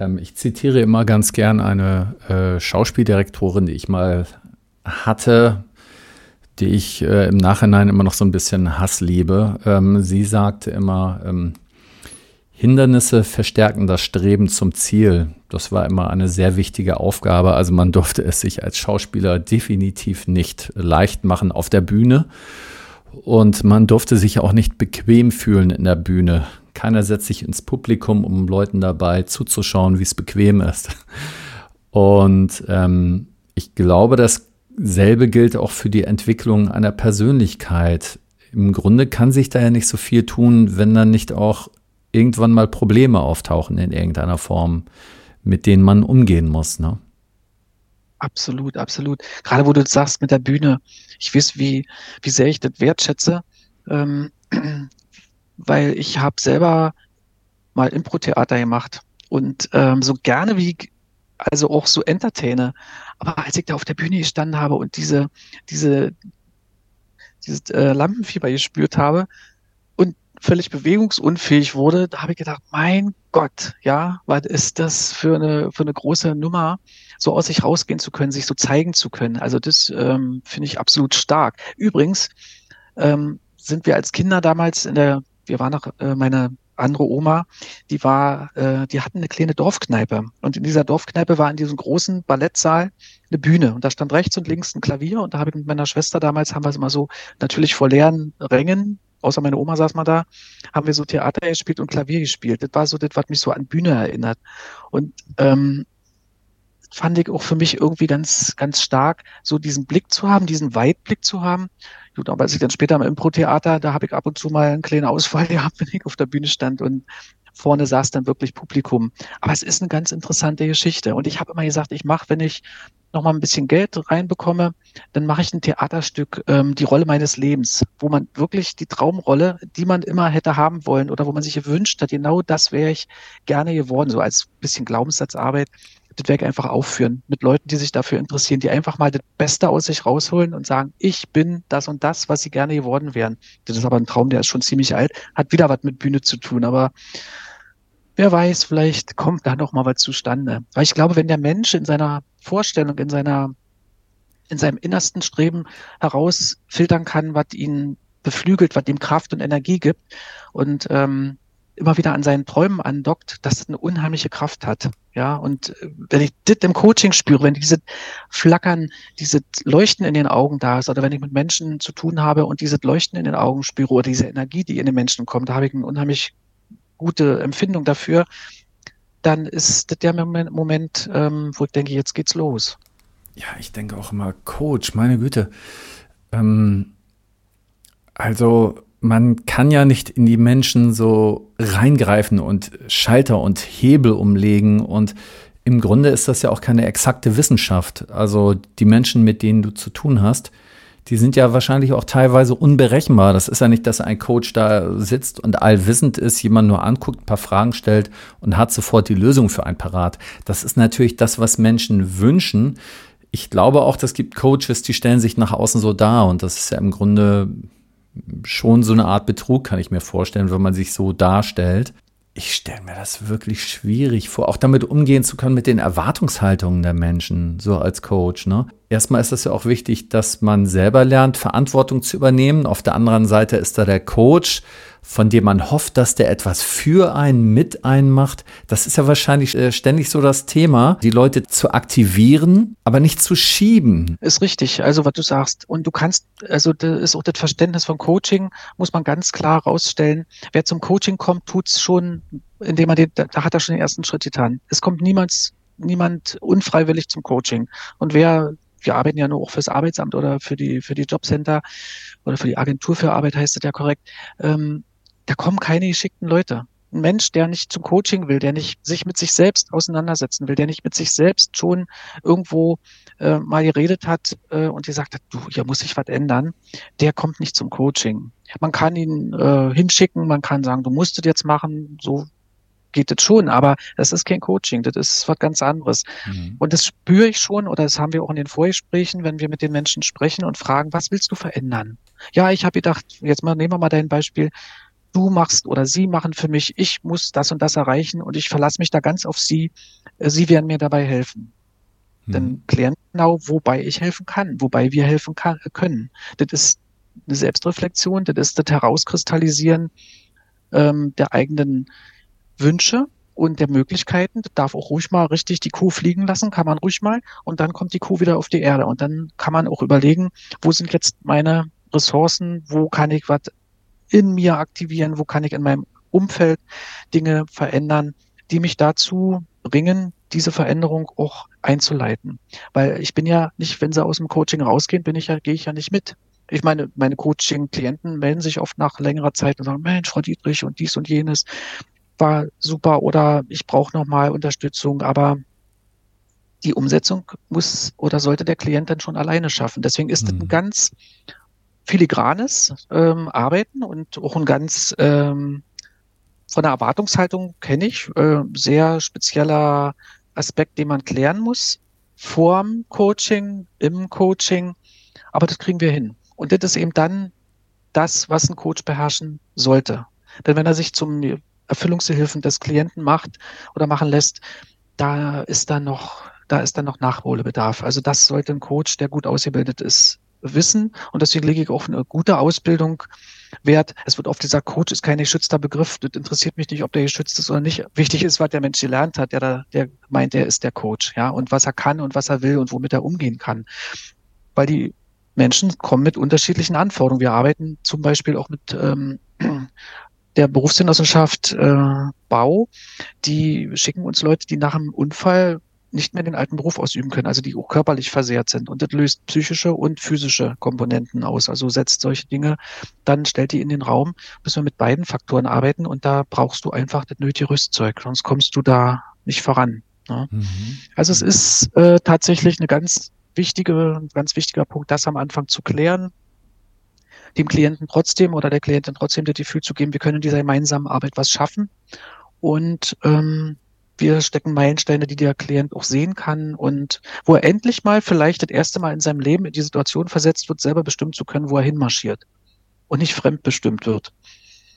Ähm, ich zitiere immer ganz gern eine äh, Schauspieldirektorin, die ich mal hatte, die ich äh, im Nachhinein immer noch so ein bisschen Hass liebe. Ähm, sie sagte immer, ähm, Hindernisse verstärken das Streben zum Ziel. Das war immer eine sehr wichtige Aufgabe. Also man durfte es sich als Schauspieler definitiv nicht leicht machen auf der Bühne. Und man durfte sich auch nicht bequem fühlen in der Bühne. Keiner setzt sich ins Publikum, um Leuten dabei zuzuschauen, wie es bequem ist. Und ähm, ich glaube, dasselbe gilt auch für die Entwicklung einer Persönlichkeit. Im Grunde kann sich da ja nicht so viel tun, wenn dann nicht auch irgendwann mal Probleme auftauchen in irgendeiner Form, mit denen man umgehen muss. Ne? Absolut, absolut. Gerade wo du sagst mit der Bühne, ich weiß, wie, wie sehr ich das wertschätze. Ähm, weil ich habe selber mal Impro-Theater gemacht und ähm, so gerne wie also auch so entertaine. Aber als ich da auf der Bühne gestanden habe und diese, diese, dieses äh, Lampenfieber gespürt habe und völlig bewegungsunfähig wurde, da habe ich gedacht, mein Gott, ja, was ist das für eine, für eine große Nummer, so aus sich rausgehen zu können, sich so zeigen zu können. Also das ähm, finde ich absolut stark. Übrigens ähm, sind wir als Kinder damals in der wir waren noch, äh, meine andere Oma, die war, äh, die hatten eine kleine Dorfkneipe. Und in dieser Dorfkneipe war in diesem großen Ballettsaal eine Bühne. Und da stand rechts und links ein Klavier. Und da habe ich mit meiner Schwester damals, haben wir es immer so natürlich vor leeren Rängen außer meine Oma saß mal da, haben wir so Theater gespielt und Klavier gespielt. Das war so das, was mich so an Bühne erinnert. Und ähm, fand ich auch für mich irgendwie ganz, ganz stark, so diesen Blick zu haben, diesen Weitblick zu haben. Gut, aber als ich dann später im Impro-Theater, da habe ich ab und zu mal einen kleinen Ausfall gehabt, wenn ich auf der Bühne stand und vorne saß dann wirklich Publikum. Aber es ist eine ganz interessante Geschichte. Und ich habe immer gesagt, ich mache, wenn ich noch mal ein bisschen Geld reinbekomme, dann mache ich ein Theaterstück, ähm, die Rolle meines Lebens, wo man wirklich die Traumrolle, die man immer hätte haben wollen oder wo man sich gewünscht hat, genau das wäre ich gerne geworden, so als bisschen Glaubenssatzarbeit das ich einfach aufführen mit Leuten, die sich dafür interessieren, die einfach mal das Beste aus sich rausholen und sagen, ich bin das und das, was sie gerne geworden wären. Das ist aber ein Traum, der ist schon ziemlich alt, hat wieder was mit Bühne zu tun, aber wer weiß, vielleicht kommt da noch mal was zustande. Weil ich glaube, wenn der Mensch in seiner Vorstellung, in seiner, in seinem innersten Streben herausfiltern kann, was ihn beflügelt, was ihm Kraft und Energie gibt und ähm, immer wieder an seinen Träumen andockt, dass das eine unheimliche Kraft hat. Ja, und äh, wenn ich das im Coaching spüre, wenn diese Flackern, diese Leuchten in den Augen da ist, oder wenn ich mit Menschen zu tun habe und diese Leuchten in den Augen spüre oder diese Energie, die in den Menschen kommt, da habe ich eine unheimlich gute Empfindung dafür, dann ist das der Moment, Moment ähm, wo ich denke, jetzt geht's los. Ja, ich denke auch immer, Coach, meine Güte. Ähm, also man kann ja nicht in die Menschen so reingreifen und Schalter und Hebel umlegen und im Grunde ist das ja auch keine exakte Wissenschaft. Also die Menschen, mit denen du zu tun hast, die sind ja wahrscheinlich auch teilweise unberechenbar. Das ist ja nicht, dass ein Coach da sitzt und allwissend ist, jemand nur anguckt, ein paar Fragen stellt und hat sofort die Lösung für ein Parat. Das ist natürlich das, was Menschen wünschen. Ich glaube auch, es gibt Coaches, die stellen sich nach außen so dar und das ist ja im Grunde schon so eine Art Betrug, kann ich mir vorstellen, wenn man sich so darstellt. Ich stelle mir das wirklich schwierig vor, auch damit umgehen zu können mit den Erwartungshaltungen der Menschen, so als Coach. Ne? Erstmal ist es ja auch wichtig, dass man selber lernt, Verantwortung zu übernehmen. Auf der anderen Seite ist da der Coach, von dem man hofft, dass der etwas für einen, mit einen macht. Das ist ja wahrscheinlich äh, ständig so das Thema, die Leute zu aktivieren, aber nicht zu schieben. Ist richtig, also was du sagst. Und du kannst, also das ist auch das Verständnis von Coaching, muss man ganz klar rausstellen. Wer zum Coaching kommt, tut's schon, indem er den, da hat er schon den ersten Schritt getan. Es kommt niemals niemand unfreiwillig zum Coaching. Und wer wir arbeiten ja nur auch fürs Arbeitsamt oder für die, für die Jobcenter oder für die Agentur für Arbeit heißt das ja korrekt. Ähm, da kommen keine geschickten Leute. Ein Mensch, der nicht zum Coaching will, der nicht sich mit sich selbst auseinandersetzen will, der nicht mit sich selbst schon irgendwo äh, mal geredet hat äh, und gesagt hat, du, hier muss sich was ändern, der kommt nicht zum Coaching. Man kann ihn äh, hinschicken, man kann sagen, du musst es jetzt machen, so geht das schon, aber das ist kein Coaching, das ist was ganz anderes. Mhm. Und das spüre ich schon, oder das haben wir auch in den Vorgesprächen, wenn wir mit den Menschen sprechen und fragen, was willst du verändern? Ja, ich habe gedacht, jetzt mal nehmen wir mal dein Beispiel, du machst oder sie machen für mich, ich muss das und das erreichen und ich verlasse mich da ganz auf sie, sie werden mir dabei helfen. Mhm. Dann klären genau, wobei ich helfen kann, wobei wir helfen kann, können. Das ist eine Selbstreflexion, das ist das Herauskristallisieren ähm, der eigenen Wünsche und der Möglichkeiten. Darf auch ruhig mal richtig die Kuh fliegen lassen, kann man ruhig mal. Und dann kommt die Kuh wieder auf die Erde. Und dann kann man auch überlegen, wo sind jetzt meine Ressourcen, wo kann ich was in mir aktivieren, wo kann ich in meinem Umfeld Dinge verändern, die mich dazu bringen, diese Veränderung auch einzuleiten. Weil ich bin ja nicht, wenn sie aus dem Coaching rausgehen, bin ich ja, gehe ich ja nicht mit. Ich meine, meine Coaching-Klienten melden sich oft nach längerer Zeit und sagen, Mensch, Frau Dietrich und dies und jenes war super oder ich brauche nochmal Unterstützung, aber die Umsetzung muss oder sollte der Klient dann schon alleine schaffen. Deswegen ist mhm. das ein mhm. ganz filigranes ähm, Arbeiten und auch ein ganz ähm, von der Erwartungshaltung kenne ich, äh, sehr spezieller Aspekt, den man klären muss, vorm Coaching, im Coaching, aber das kriegen wir hin. Und das ist eben dann das, was ein Coach beherrschen sollte. Denn wenn er sich zum Erfüllungshilfen des Klienten macht oder machen lässt, da ist dann noch, da ist dann noch Nachholbedarf. Also das sollte ein Coach, der gut ausgebildet ist, wissen. Und deswegen lege ich auf eine gute Ausbildung Wert. Es wird oft gesagt, Coach ist kein geschützter Begriff. Das interessiert mich nicht, ob der geschützt ist oder nicht. Wichtig ist, was der Mensch gelernt hat, der da, der meint, der ist der Coach, ja, und was er kann und was er will und womit er umgehen kann. Weil die Menschen kommen mit unterschiedlichen Anforderungen. Wir arbeiten zum Beispiel auch mit ähm, der Berufsgenossenschaft äh, Bau. Die schicken uns Leute, die nach einem Unfall nicht mehr den alten Beruf ausüben können, also die auch körperlich versehrt sind. Und das löst psychische und physische Komponenten aus. Also setzt solche Dinge, dann stellt die in den Raum, müssen wir mit beiden Faktoren arbeiten und da brauchst du einfach das nötige Rüstzeug, sonst kommst du da nicht voran. Ne? Mhm. Also es ist äh, tatsächlich eine ganz wichtige, ein ganz wichtiger Punkt, das am Anfang zu klären, dem Klienten trotzdem oder der Klientin trotzdem das Gefühl zu geben, wir können in dieser gemeinsamen Arbeit was schaffen. Und ähm, wir stecken Meilensteine, die der Klient auch sehen kann und wo er endlich mal vielleicht das erste Mal in seinem Leben in die Situation versetzt wird, selber bestimmen zu können, wo er hinmarschiert und nicht fremdbestimmt wird.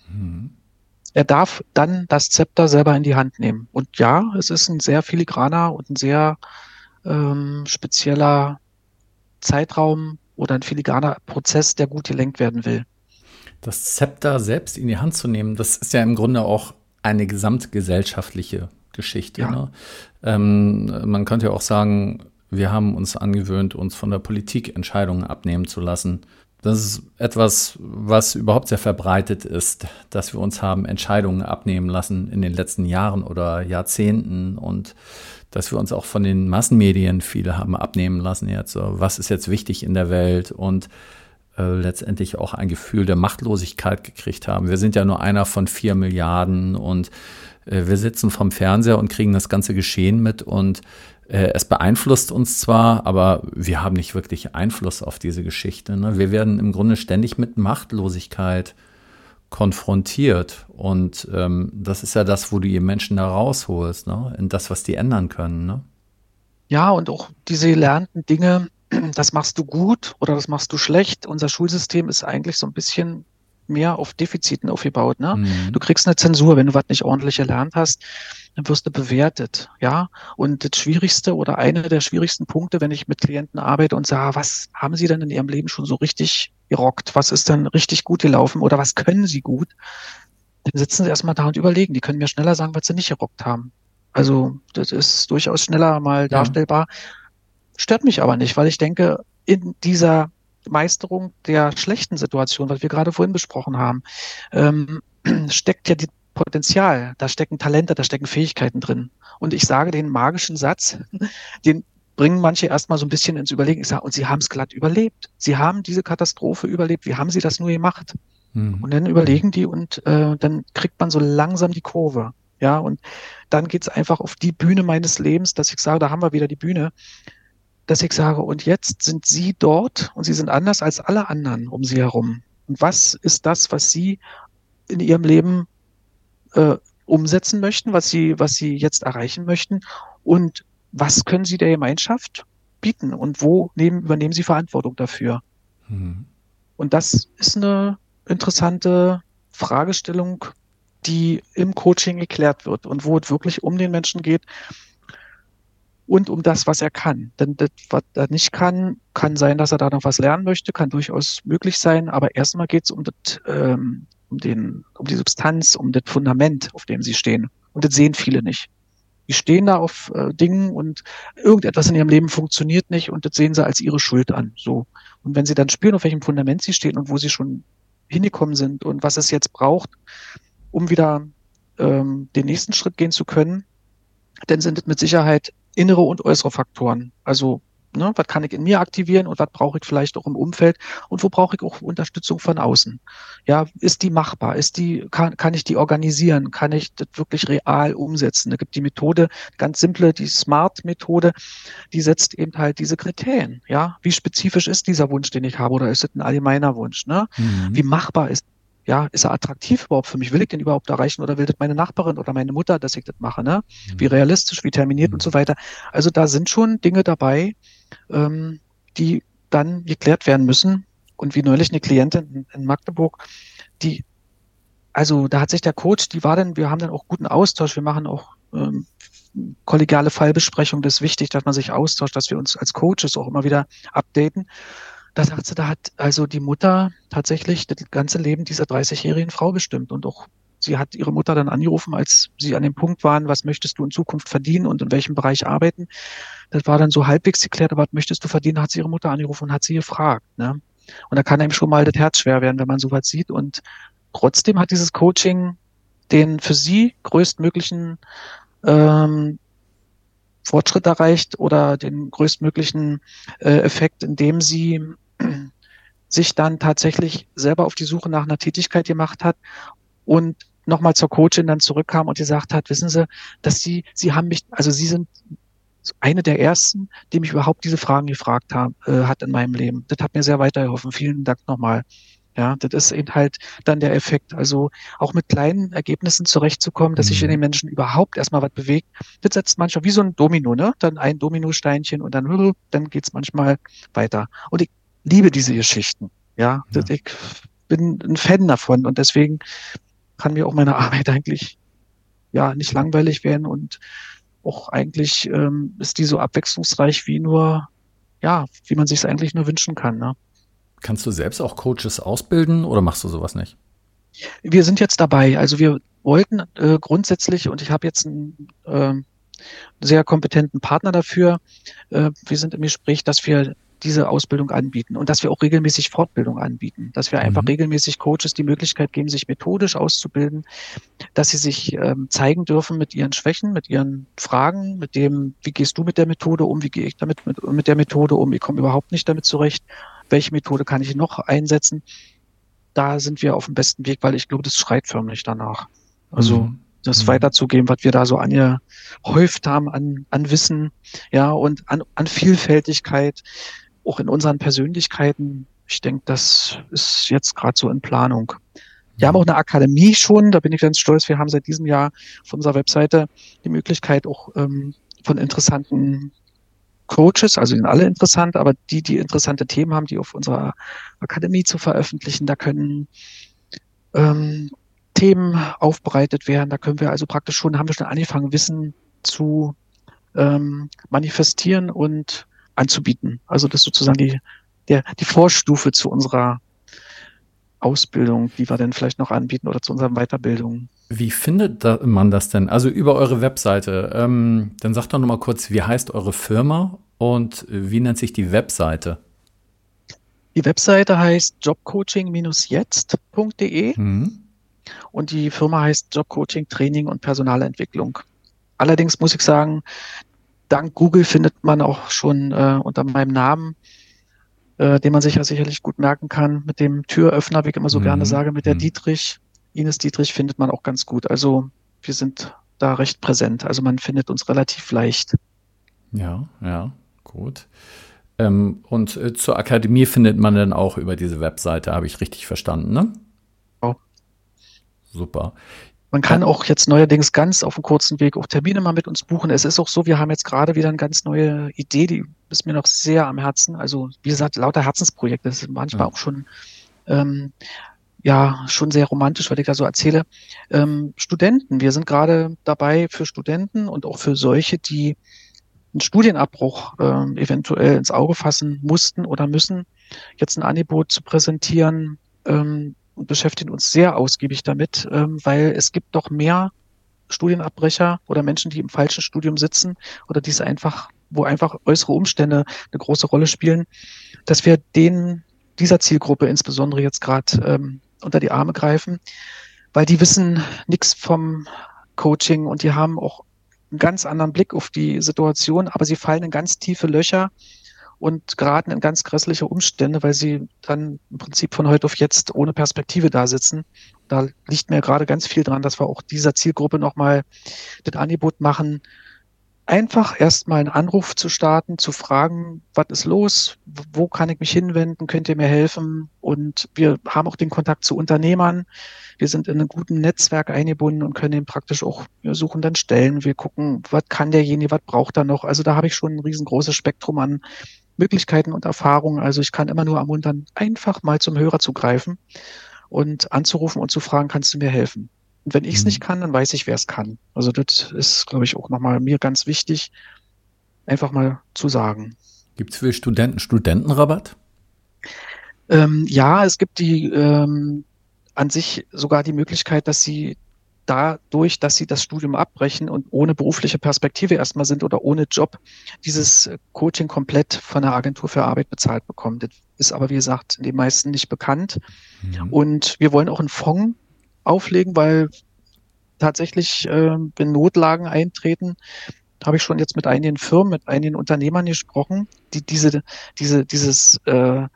Mhm. Er darf dann das Zepter selber in die Hand nehmen. Und ja, es ist ein sehr filigraner und ein sehr ähm, spezieller Zeitraum oder ein filigraner Prozess, der gut gelenkt werden will. Das Zepter selbst in die Hand zu nehmen, das ist ja im Grunde auch eine gesamtgesellschaftliche Geschichte. Ja. Ne? Ähm, man könnte ja auch sagen, wir haben uns angewöhnt, uns von der Politik Entscheidungen abnehmen zu lassen. Das ist etwas, was überhaupt sehr verbreitet ist, dass wir uns haben Entscheidungen abnehmen lassen in den letzten Jahren oder Jahrzehnten und dass wir uns auch von den Massenmedien viele haben abnehmen lassen jetzt. Was ist jetzt wichtig in der Welt und äh, letztendlich auch ein Gefühl der Machtlosigkeit gekriegt haben. Wir sind ja nur einer von vier Milliarden und äh, wir sitzen vom Fernseher und kriegen das ganze Geschehen mit und es beeinflusst uns zwar, aber wir haben nicht wirklich Einfluss auf diese Geschichte. Ne? Wir werden im Grunde ständig mit Machtlosigkeit konfrontiert und ähm, das ist ja das, wo du die Menschen da rausholst, ne? in das, was die ändern können. Ne? Ja, und auch diese gelernten Dinge, das machst du gut oder das machst du schlecht. Unser Schulsystem ist eigentlich so ein bisschen mehr auf Defiziten aufgebaut. Ne? Mhm. Du kriegst eine Zensur, wenn du was nicht ordentlich gelernt hast, dann wirst du bewertet. Ja, und das Schwierigste oder einer der schwierigsten Punkte, wenn ich mit Klienten arbeite und sage, was haben sie denn in ihrem Leben schon so richtig gerockt? Was ist denn richtig gut gelaufen oder was können sie gut? Dann sitzen sie erstmal da und überlegen. Die können mir schneller sagen, was sie nicht gerockt haben. Also, das ist durchaus schneller mal darstellbar. Ja. Stört mich aber nicht, weil ich denke, in dieser Meisterung der schlechten Situation, was wir gerade vorhin besprochen haben, ähm, steckt ja die Potenzial, da stecken Talente, da stecken Fähigkeiten drin. Und ich sage den magischen Satz, den bringen manche erstmal so ein bisschen ins Überlegen. Ich sage, und sie haben es glatt überlebt. Sie haben diese Katastrophe überlebt. Wie haben sie das nur gemacht? Mhm. Und dann überlegen die und äh, dann kriegt man so langsam die Kurve. Ja, und dann geht's einfach auf die Bühne meines Lebens, dass ich sage, da haben wir wieder die Bühne dass ich sage, und jetzt sind Sie dort und Sie sind anders als alle anderen um Sie herum. Und was ist das, was Sie in Ihrem Leben äh, umsetzen möchten, was Sie, was Sie jetzt erreichen möchten? Und was können Sie der Gemeinschaft bieten? Und wo nehmen, übernehmen Sie Verantwortung dafür? Mhm. Und das ist eine interessante Fragestellung, die im Coaching geklärt wird und wo es wirklich um den Menschen geht, und um das, was er kann. Denn das, was er nicht kann, kann sein, dass er da noch was lernen möchte, kann durchaus möglich sein, aber erstmal geht es um, ähm, um, um die Substanz, um das Fundament, auf dem sie stehen. Und das sehen viele nicht. Die stehen da auf äh, Dingen und irgendetwas in ihrem Leben funktioniert nicht und das sehen sie als ihre Schuld an. So. Und wenn sie dann spüren, auf welchem Fundament sie stehen und wo sie schon hingekommen sind und was es jetzt braucht, um wieder ähm, den nächsten Schritt gehen zu können, dann sind es mit Sicherheit innere und äußere Faktoren. Also, ne, was kann ich in mir aktivieren und was brauche ich vielleicht auch im Umfeld und wo brauche ich auch Unterstützung von außen? Ja, ist die machbar? Ist die, kann, kann ich die organisieren? Kann ich das wirklich real umsetzen? Da gibt die Methode, ganz simple, die Smart-Methode, die setzt eben halt diese Kriterien. Ja, wie spezifisch ist dieser Wunsch, den ich habe oder ist es ein allgemeiner Wunsch? Ne? Mhm. Wie machbar ist ja, ist er attraktiv überhaupt für mich? Will ich den überhaupt erreichen oder will das meine Nachbarin oder meine Mutter, dass ich das mache? Ne? Mhm. Wie realistisch, wie terminiert mhm. und so weiter. Also da sind schon Dinge dabei, ähm, die dann geklärt werden müssen. Und wie neulich eine Klientin in, Magdeburg, die, also da hat sich der Coach, die war dann, wir haben dann auch guten Austausch, wir machen auch ähm, kollegiale Fallbesprechung, das ist wichtig, dass man sich austauscht, dass wir uns als Coaches auch immer wieder updaten. Da sagt sie, da hat also die Mutter tatsächlich das ganze Leben dieser 30-jährigen Frau bestimmt und auch sie hat ihre Mutter dann angerufen, als sie an dem Punkt waren, was möchtest du in Zukunft verdienen und in welchem Bereich arbeiten. Das war dann so halbwegs geklärt, aber was möchtest du verdienen, hat sie ihre Mutter angerufen und hat sie gefragt. Ne? Und da kann einem schon mal das Herz schwer werden, wenn man sowas sieht. Und trotzdem hat dieses Coaching den für sie größtmöglichen ähm, Fortschritt erreicht oder den größtmöglichen äh, Effekt, indem sie sich dann tatsächlich selber auf die Suche nach einer Tätigkeit gemacht hat und nochmal zur Coachin dann zurückkam und gesagt hat, wissen Sie, dass Sie, Sie haben mich, also Sie sind eine der ersten, die mich überhaupt diese Fragen gefragt haben, äh, hat in meinem Leben. Das hat mir sehr weitergeholfen. Vielen Dank nochmal. Ja, das ist eben halt dann der Effekt. Also auch mit kleinen Ergebnissen zurechtzukommen, dass mhm. sich in den Menschen überhaupt erstmal was bewegt. Das setzt manchmal wie so ein Domino, ne? Dann ein Dominosteinchen und dann, dann geht's manchmal weiter. Und ich liebe diese Geschichten. Ja, ja. ich bin ein Fan davon und deswegen kann mir auch meine Arbeit eigentlich ja nicht langweilig werden und auch eigentlich ähm, ist die so abwechslungsreich wie nur ja, wie man sich es eigentlich nur wünschen kann. Ne? Kannst du selbst auch Coaches ausbilden oder machst du sowas nicht? Wir sind jetzt dabei. Also wir wollten äh, grundsätzlich, und ich habe jetzt einen äh, sehr kompetenten Partner dafür, äh, wir sind im Gespräch, dass wir diese Ausbildung anbieten und dass wir auch regelmäßig Fortbildung anbieten, dass wir einfach mhm. regelmäßig Coaches die Möglichkeit geben, sich methodisch auszubilden, dass sie sich ähm, zeigen dürfen mit ihren Schwächen, mit ihren Fragen, mit dem, wie gehst du mit der Methode um, wie gehe ich damit mit, mit der Methode um, ich komme überhaupt nicht damit zurecht welche Methode kann ich noch einsetzen. Da sind wir auf dem besten Weg, weil ich glaube, das schreit förmlich danach. Also mhm. das mhm. weiterzugeben, was wir da so angehäuft haben an, an Wissen, ja, und an, an Vielfältigkeit, auch in unseren Persönlichkeiten. Ich denke, das ist jetzt gerade so in Planung. Wir haben auch eine Akademie schon, da bin ich ganz stolz. Wir haben seit diesem Jahr auf unserer Webseite die Möglichkeit, auch ähm, von interessanten Coaches, also sind alle interessant, aber die, die interessante Themen haben, die auf unserer Akademie zu veröffentlichen, da können ähm, Themen aufbereitet werden. Da können wir also praktisch schon, haben wir schon angefangen, Wissen zu ähm, manifestieren und anzubieten. Also das ist sozusagen die, der, die Vorstufe zu unserer Ausbildung, die wir dann vielleicht noch anbieten oder zu unseren Weiterbildungen. Wie findet man das denn? Also über eure Webseite. Ähm, dann sagt doch noch mal kurz, wie heißt eure Firma und wie nennt sich die Webseite? Die Webseite heißt jobcoaching-jetzt.de mhm. und die Firma heißt Jobcoaching Training und Personalentwicklung. Allerdings muss ich sagen, dank Google findet man auch schon äh, unter meinem Namen äh, den man sich ja sicherlich gut merken kann, mit dem Türöffner, wie ich immer so mhm. gerne sage, mit der mhm. Dietrich. Ines Dietrich findet man auch ganz gut. Also wir sind da recht präsent. Also man findet uns relativ leicht. Ja, ja, gut. Ähm, und äh, zur Akademie findet man dann auch über diese Webseite, habe ich richtig verstanden, ne? Oh. Super. Man kann auch jetzt neuerdings ganz auf dem kurzen Weg auch Termine mal mit uns buchen. Es ist auch so, wir haben jetzt gerade wieder eine ganz neue Idee, die ist mir noch sehr am Herzen. Also wie gesagt, lauter Herzensprojekte. Das ist manchmal ja. auch schon ähm, ja schon sehr romantisch, weil ich da so erzähle. Ähm, Studenten, wir sind gerade dabei für Studenten und auch für solche, die einen Studienabbruch äh, eventuell ins Auge fassen mussten oder müssen, jetzt ein Angebot zu präsentieren, ähm, und beschäftigen uns sehr ausgiebig damit, ähm, weil es gibt doch mehr Studienabbrecher oder Menschen, die im falschen Studium sitzen oder die es einfach, wo einfach äußere Umstände eine große Rolle spielen, dass wir denen, dieser Zielgruppe insbesondere jetzt gerade ähm, unter die Arme greifen, weil die wissen nichts vom Coaching und die haben auch einen ganz anderen Blick auf die Situation, aber sie fallen in ganz tiefe Löcher und geraten in ganz grässliche Umstände, weil sie dann im Prinzip von heute auf jetzt ohne Perspektive da sitzen. Da liegt mir gerade ganz viel dran, dass wir auch dieser Zielgruppe nochmal das Angebot machen, einfach erstmal einen Anruf zu starten, zu fragen, was ist los, wo kann ich mich hinwenden, könnt ihr mir helfen? Und wir haben auch den Kontakt zu Unternehmern. Wir sind in einem guten Netzwerk eingebunden und können eben praktisch auch, wir suchen dann Stellen, wir gucken, was kann derjenige, was braucht er noch. Also da habe ich schon ein riesengroßes Spektrum an Möglichkeiten und Erfahrungen. Also ich kann immer nur ermuntern, einfach mal zum Hörer zu greifen und anzurufen und zu fragen, kannst du mir helfen? Und wenn ich es mhm. nicht kann, dann weiß ich, wer es kann. Also das ist, glaube ich, auch nochmal mir ganz wichtig, einfach mal zu sagen. Gibt es für Studenten Studentenrabatt? Ähm, ja, es gibt die ähm, an sich sogar die Möglichkeit, dass sie dadurch, dass sie das Studium abbrechen und ohne berufliche Perspektive erstmal sind oder ohne Job, dieses Coaching komplett von der Agentur für Arbeit bezahlt bekommen. Das ist aber, wie gesagt, den meisten nicht bekannt. Mhm. Und wir wollen auch einen Fonds auflegen, weil tatsächlich, äh, wenn Notlagen eintreten, habe ich schon jetzt mit einigen Firmen, mit einigen Unternehmern gesprochen, die diese, diese, dieses äh,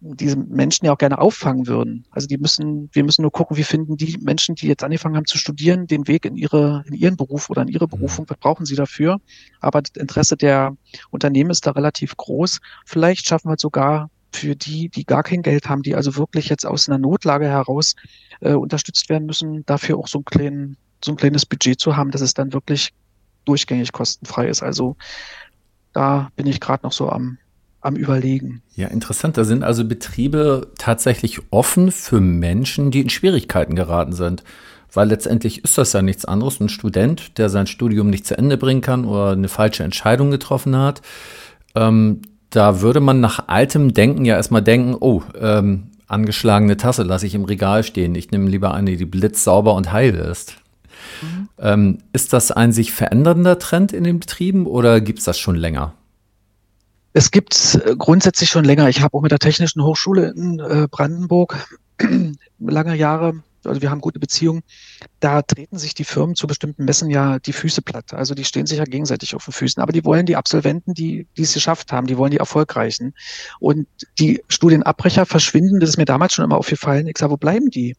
diese Menschen ja auch gerne auffangen würden. Also die müssen, wir müssen nur gucken, wie finden die Menschen, die jetzt angefangen haben zu studieren, den Weg in ihre, in ihren Beruf oder in ihre Berufung, was brauchen sie dafür? Aber das Interesse der Unternehmen ist da relativ groß. Vielleicht schaffen wir es sogar für die, die gar kein Geld haben, die also wirklich jetzt aus einer Notlage heraus äh, unterstützt werden müssen, dafür auch so ein, klein, so ein kleines Budget zu haben, dass es dann wirklich durchgängig kostenfrei ist. Also da bin ich gerade noch so am am Überlegen. Ja, interessant. Da sind also Betriebe tatsächlich offen für Menschen, die in Schwierigkeiten geraten sind. Weil letztendlich ist das ja nichts anderes. Ein Student, der sein Studium nicht zu Ende bringen kann oder eine falsche Entscheidung getroffen hat. Ähm, da würde man nach altem Denken ja erstmal denken, oh, ähm, angeschlagene Tasse lasse ich im Regal stehen. Ich nehme lieber eine, die blitzsauber und heil ist. Mhm. Ähm, ist das ein sich verändernder Trend in den Betrieben oder gibt es das schon länger? Es gibt äh, grundsätzlich schon länger. Ich habe auch mit der Technischen Hochschule in äh, Brandenburg lange Jahre, also wir haben gute Beziehungen. Da treten sich die Firmen zu bestimmten Messen ja die Füße platt. Also die stehen sich ja gegenseitig auf den Füßen. Aber die wollen die Absolventen, die, die es geschafft haben, die wollen die Erfolgreichen. Und die Studienabbrecher verschwinden, das ist mir damals schon immer aufgefallen. Ich sage, wo bleiben die?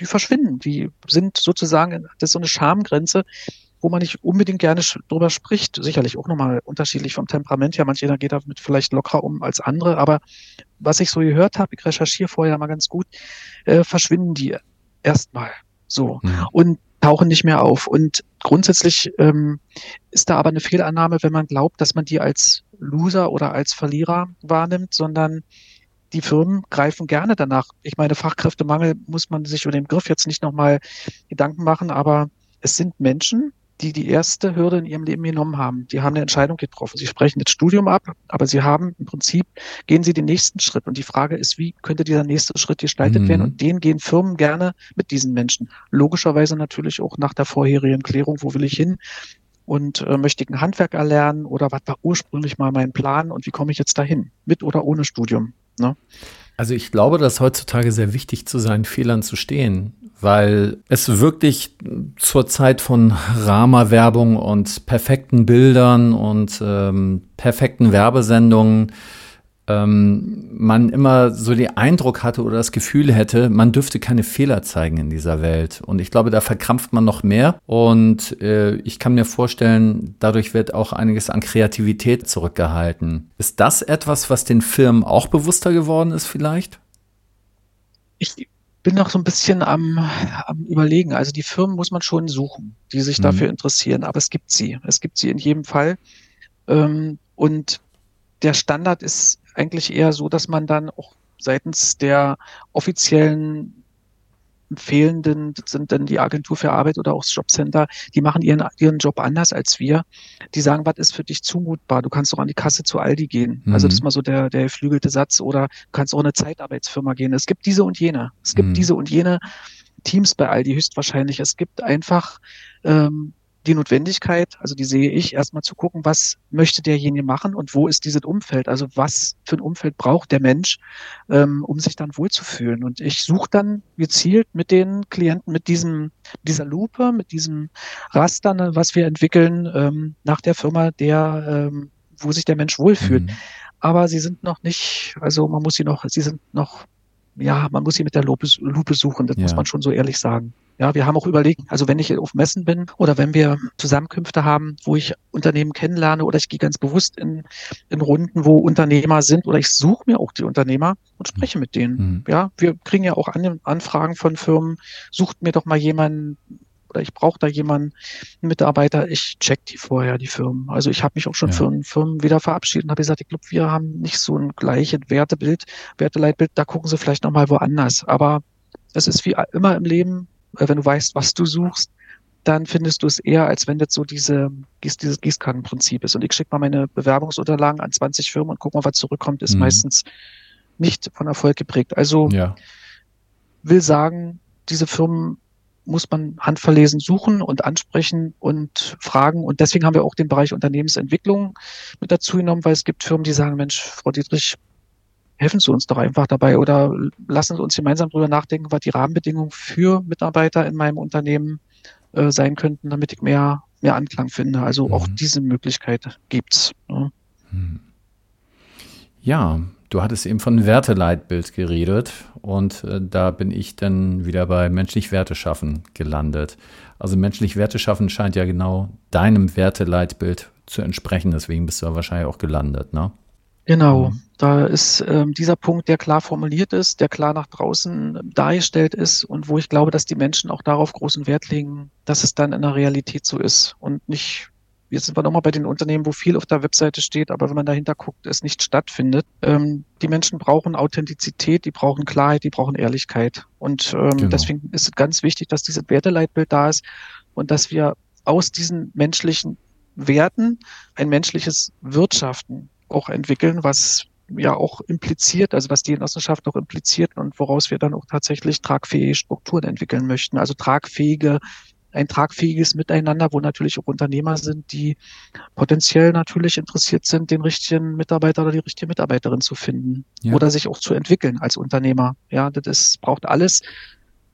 Die verschwinden. Die sind sozusagen, das ist so eine Schamgrenze wo man nicht unbedingt gerne drüber spricht. Sicherlich auch nochmal unterschiedlich vom Temperament her. Manch einer geht damit vielleicht lockerer um als andere. Aber was ich so gehört habe, ich recherchiere vorher mal ganz gut, äh, verschwinden die erstmal so mhm. und tauchen nicht mehr auf. Und grundsätzlich ähm, ist da aber eine Fehlannahme, wenn man glaubt, dass man die als Loser oder als Verlierer wahrnimmt, sondern die Firmen greifen gerne danach. Ich meine, Fachkräftemangel muss man sich über den Begriff jetzt nicht nochmal Gedanken machen, aber es sind Menschen, die die erste Hürde in ihrem Leben genommen haben. Die haben eine Entscheidung getroffen. Sie sprechen das Studium ab, aber sie haben im Prinzip, gehen sie den nächsten Schritt. Und die Frage ist, wie könnte dieser nächste Schritt gestaltet mhm. werden? Und den gehen Firmen gerne mit diesen Menschen. Logischerweise natürlich auch nach der vorherigen Klärung, wo will ich hin? Und äh, möchte ich ein Handwerk erlernen oder was war ursprünglich mal mein Plan und wie komme ich jetzt dahin? Mit oder ohne Studium? Ne? Also ich glaube, dass heutzutage sehr wichtig zu seinen Fehlern zu stehen weil es wirklich zur Zeit von Rama-Werbung und perfekten Bildern und ähm, perfekten Werbesendungen ähm, man immer so den Eindruck hatte oder das Gefühl hätte, man dürfte keine Fehler zeigen in dieser Welt. Und ich glaube, da verkrampft man noch mehr. Und äh, ich kann mir vorstellen, dadurch wird auch einiges an Kreativität zurückgehalten. Ist das etwas, was den Firmen auch bewusster geworden ist vielleicht? Ich bin noch so ein bisschen am, am überlegen. Also die Firmen muss man schon suchen, die sich mhm. dafür interessieren, aber es gibt sie. Es gibt sie in jedem Fall. Ähm, und der Standard ist eigentlich eher so, dass man dann auch seitens der offiziellen fehlenden sind dann die Agentur für Arbeit oder auch das Jobcenter, die machen ihren, ihren Job anders als wir. Die sagen, was ist für dich zumutbar? Du kannst doch an die Kasse zu Aldi gehen. Mhm. Also das ist mal so der, der geflügelte Satz. Oder du kannst auch in eine Zeitarbeitsfirma gehen. Es gibt diese und jene. Es gibt mhm. diese und jene Teams bei Aldi höchstwahrscheinlich. Es gibt einfach ähm, die Notwendigkeit, also die sehe ich, erstmal zu gucken, was möchte derjenige machen und wo ist dieses Umfeld? Also was für ein Umfeld braucht der Mensch, ähm, um sich dann wohlzufühlen? Und ich suche dann gezielt mit den Klienten, mit diesem, dieser Lupe, mit diesem Raster, ne, was wir entwickeln, ähm, nach der Firma, der, ähm, wo sich der Mensch wohlfühlt. Mhm. Aber sie sind noch nicht, also man muss sie noch, sie sind noch ja, man muss sie mit der Lupe, Lupe suchen, das ja. muss man schon so ehrlich sagen. Ja, wir haben auch überlegt, also wenn ich auf Messen bin oder wenn wir Zusammenkünfte haben, wo ich Unternehmen kennenlerne oder ich gehe ganz bewusst in, in Runden, wo Unternehmer sind oder ich suche mir auch die Unternehmer und spreche mit denen. Mhm. Ja, wir kriegen ja auch Anfragen von Firmen, sucht mir doch mal jemanden, oder ich brauche da jemanden, einen Mitarbeiter, ich check die vorher, die Firmen. Also ich habe mich auch schon ja. für Firmen wieder verabschiedet und habe gesagt, ich glaube, wir haben nicht so ein gleiches Wertebild, Werteleitbild, da gucken sie vielleicht nochmal woanders. Aber es ist wie immer im Leben, wenn du weißt, was du suchst, dann findest du es eher, als wenn das so diese, dieses Gießkannenprinzip ist. Und ich schicke mal meine Bewerbungsunterlagen an 20 Firmen und guck mal, was zurückkommt, ist mhm. meistens nicht von Erfolg geprägt. Also ja. will sagen, diese Firmen muss man handverlesen suchen und ansprechen und fragen. Und deswegen haben wir auch den Bereich Unternehmensentwicklung mit dazu genommen, weil es gibt Firmen, die sagen, Mensch, Frau Dietrich, helfen Sie uns doch einfach dabei oder lassen Sie uns gemeinsam darüber nachdenken, was die Rahmenbedingungen für Mitarbeiter in meinem Unternehmen äh, sein könnten, damit ich mehr, mehr Anklang finde. Also mhm. auch diese Möglichkeit gibt's. Ne? Hm. Ja, du hattest eben von Werteleitbild geredet und äh, da bin ich dann wieder bei menschlich Werte schaffen gelandet. Also menschlich Werte schaffen scheint ja genau deinem Werteleitbild zu entsprechen, deswegen bist du ja wahrscheinlich auch gelandet, ne? Genau, mhm. da ist ähm, dieser Punkt, der klar formuliert ist, der klar nach draußen dargestellt ist und wo ich glaube, dass die Menschen auch darauf großen Wert legen, dass es dann in der Realität so ist und nicht Jetzt sind wir nochmal bei den Unternehmen, wo viel auf der Webseite steht, aber wenn man dahinter guckt, es nicht stattfindet. Ähm, die Menschen brauchen Authentizität, die brauchen Klarheit, die brauchen Ehrlichkeit. Und ähm, genau. deswegen ist es ganz wichtig, dass dieses Werteleitbild da ist und dass wir aus diesen menschlichen Werten ein menschliches Wirtschaften auch entwickeln, was ja auch impliziert, also was die Genossenschaft auch impliziert und woraus wir dann auch tatsächlich tragfähige Strukturen entwickeln möchten. Also tragfähige ein tragfähiges Miteinander, wo natürlich auch Unternehmer sind, die potenziell natürlich interessiert sind, den richtigen Mitarbeiter oder die richtige Mitarbeiterin zu finden ja. oder sich auch zu entwickeln als Unternehmer. Ja, das ist, braucht alles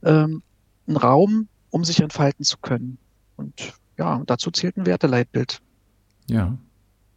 ähm, einen Raum, um sich entfalten zu können. Und ja, dazu zählt ein Werteleitbild. Ja.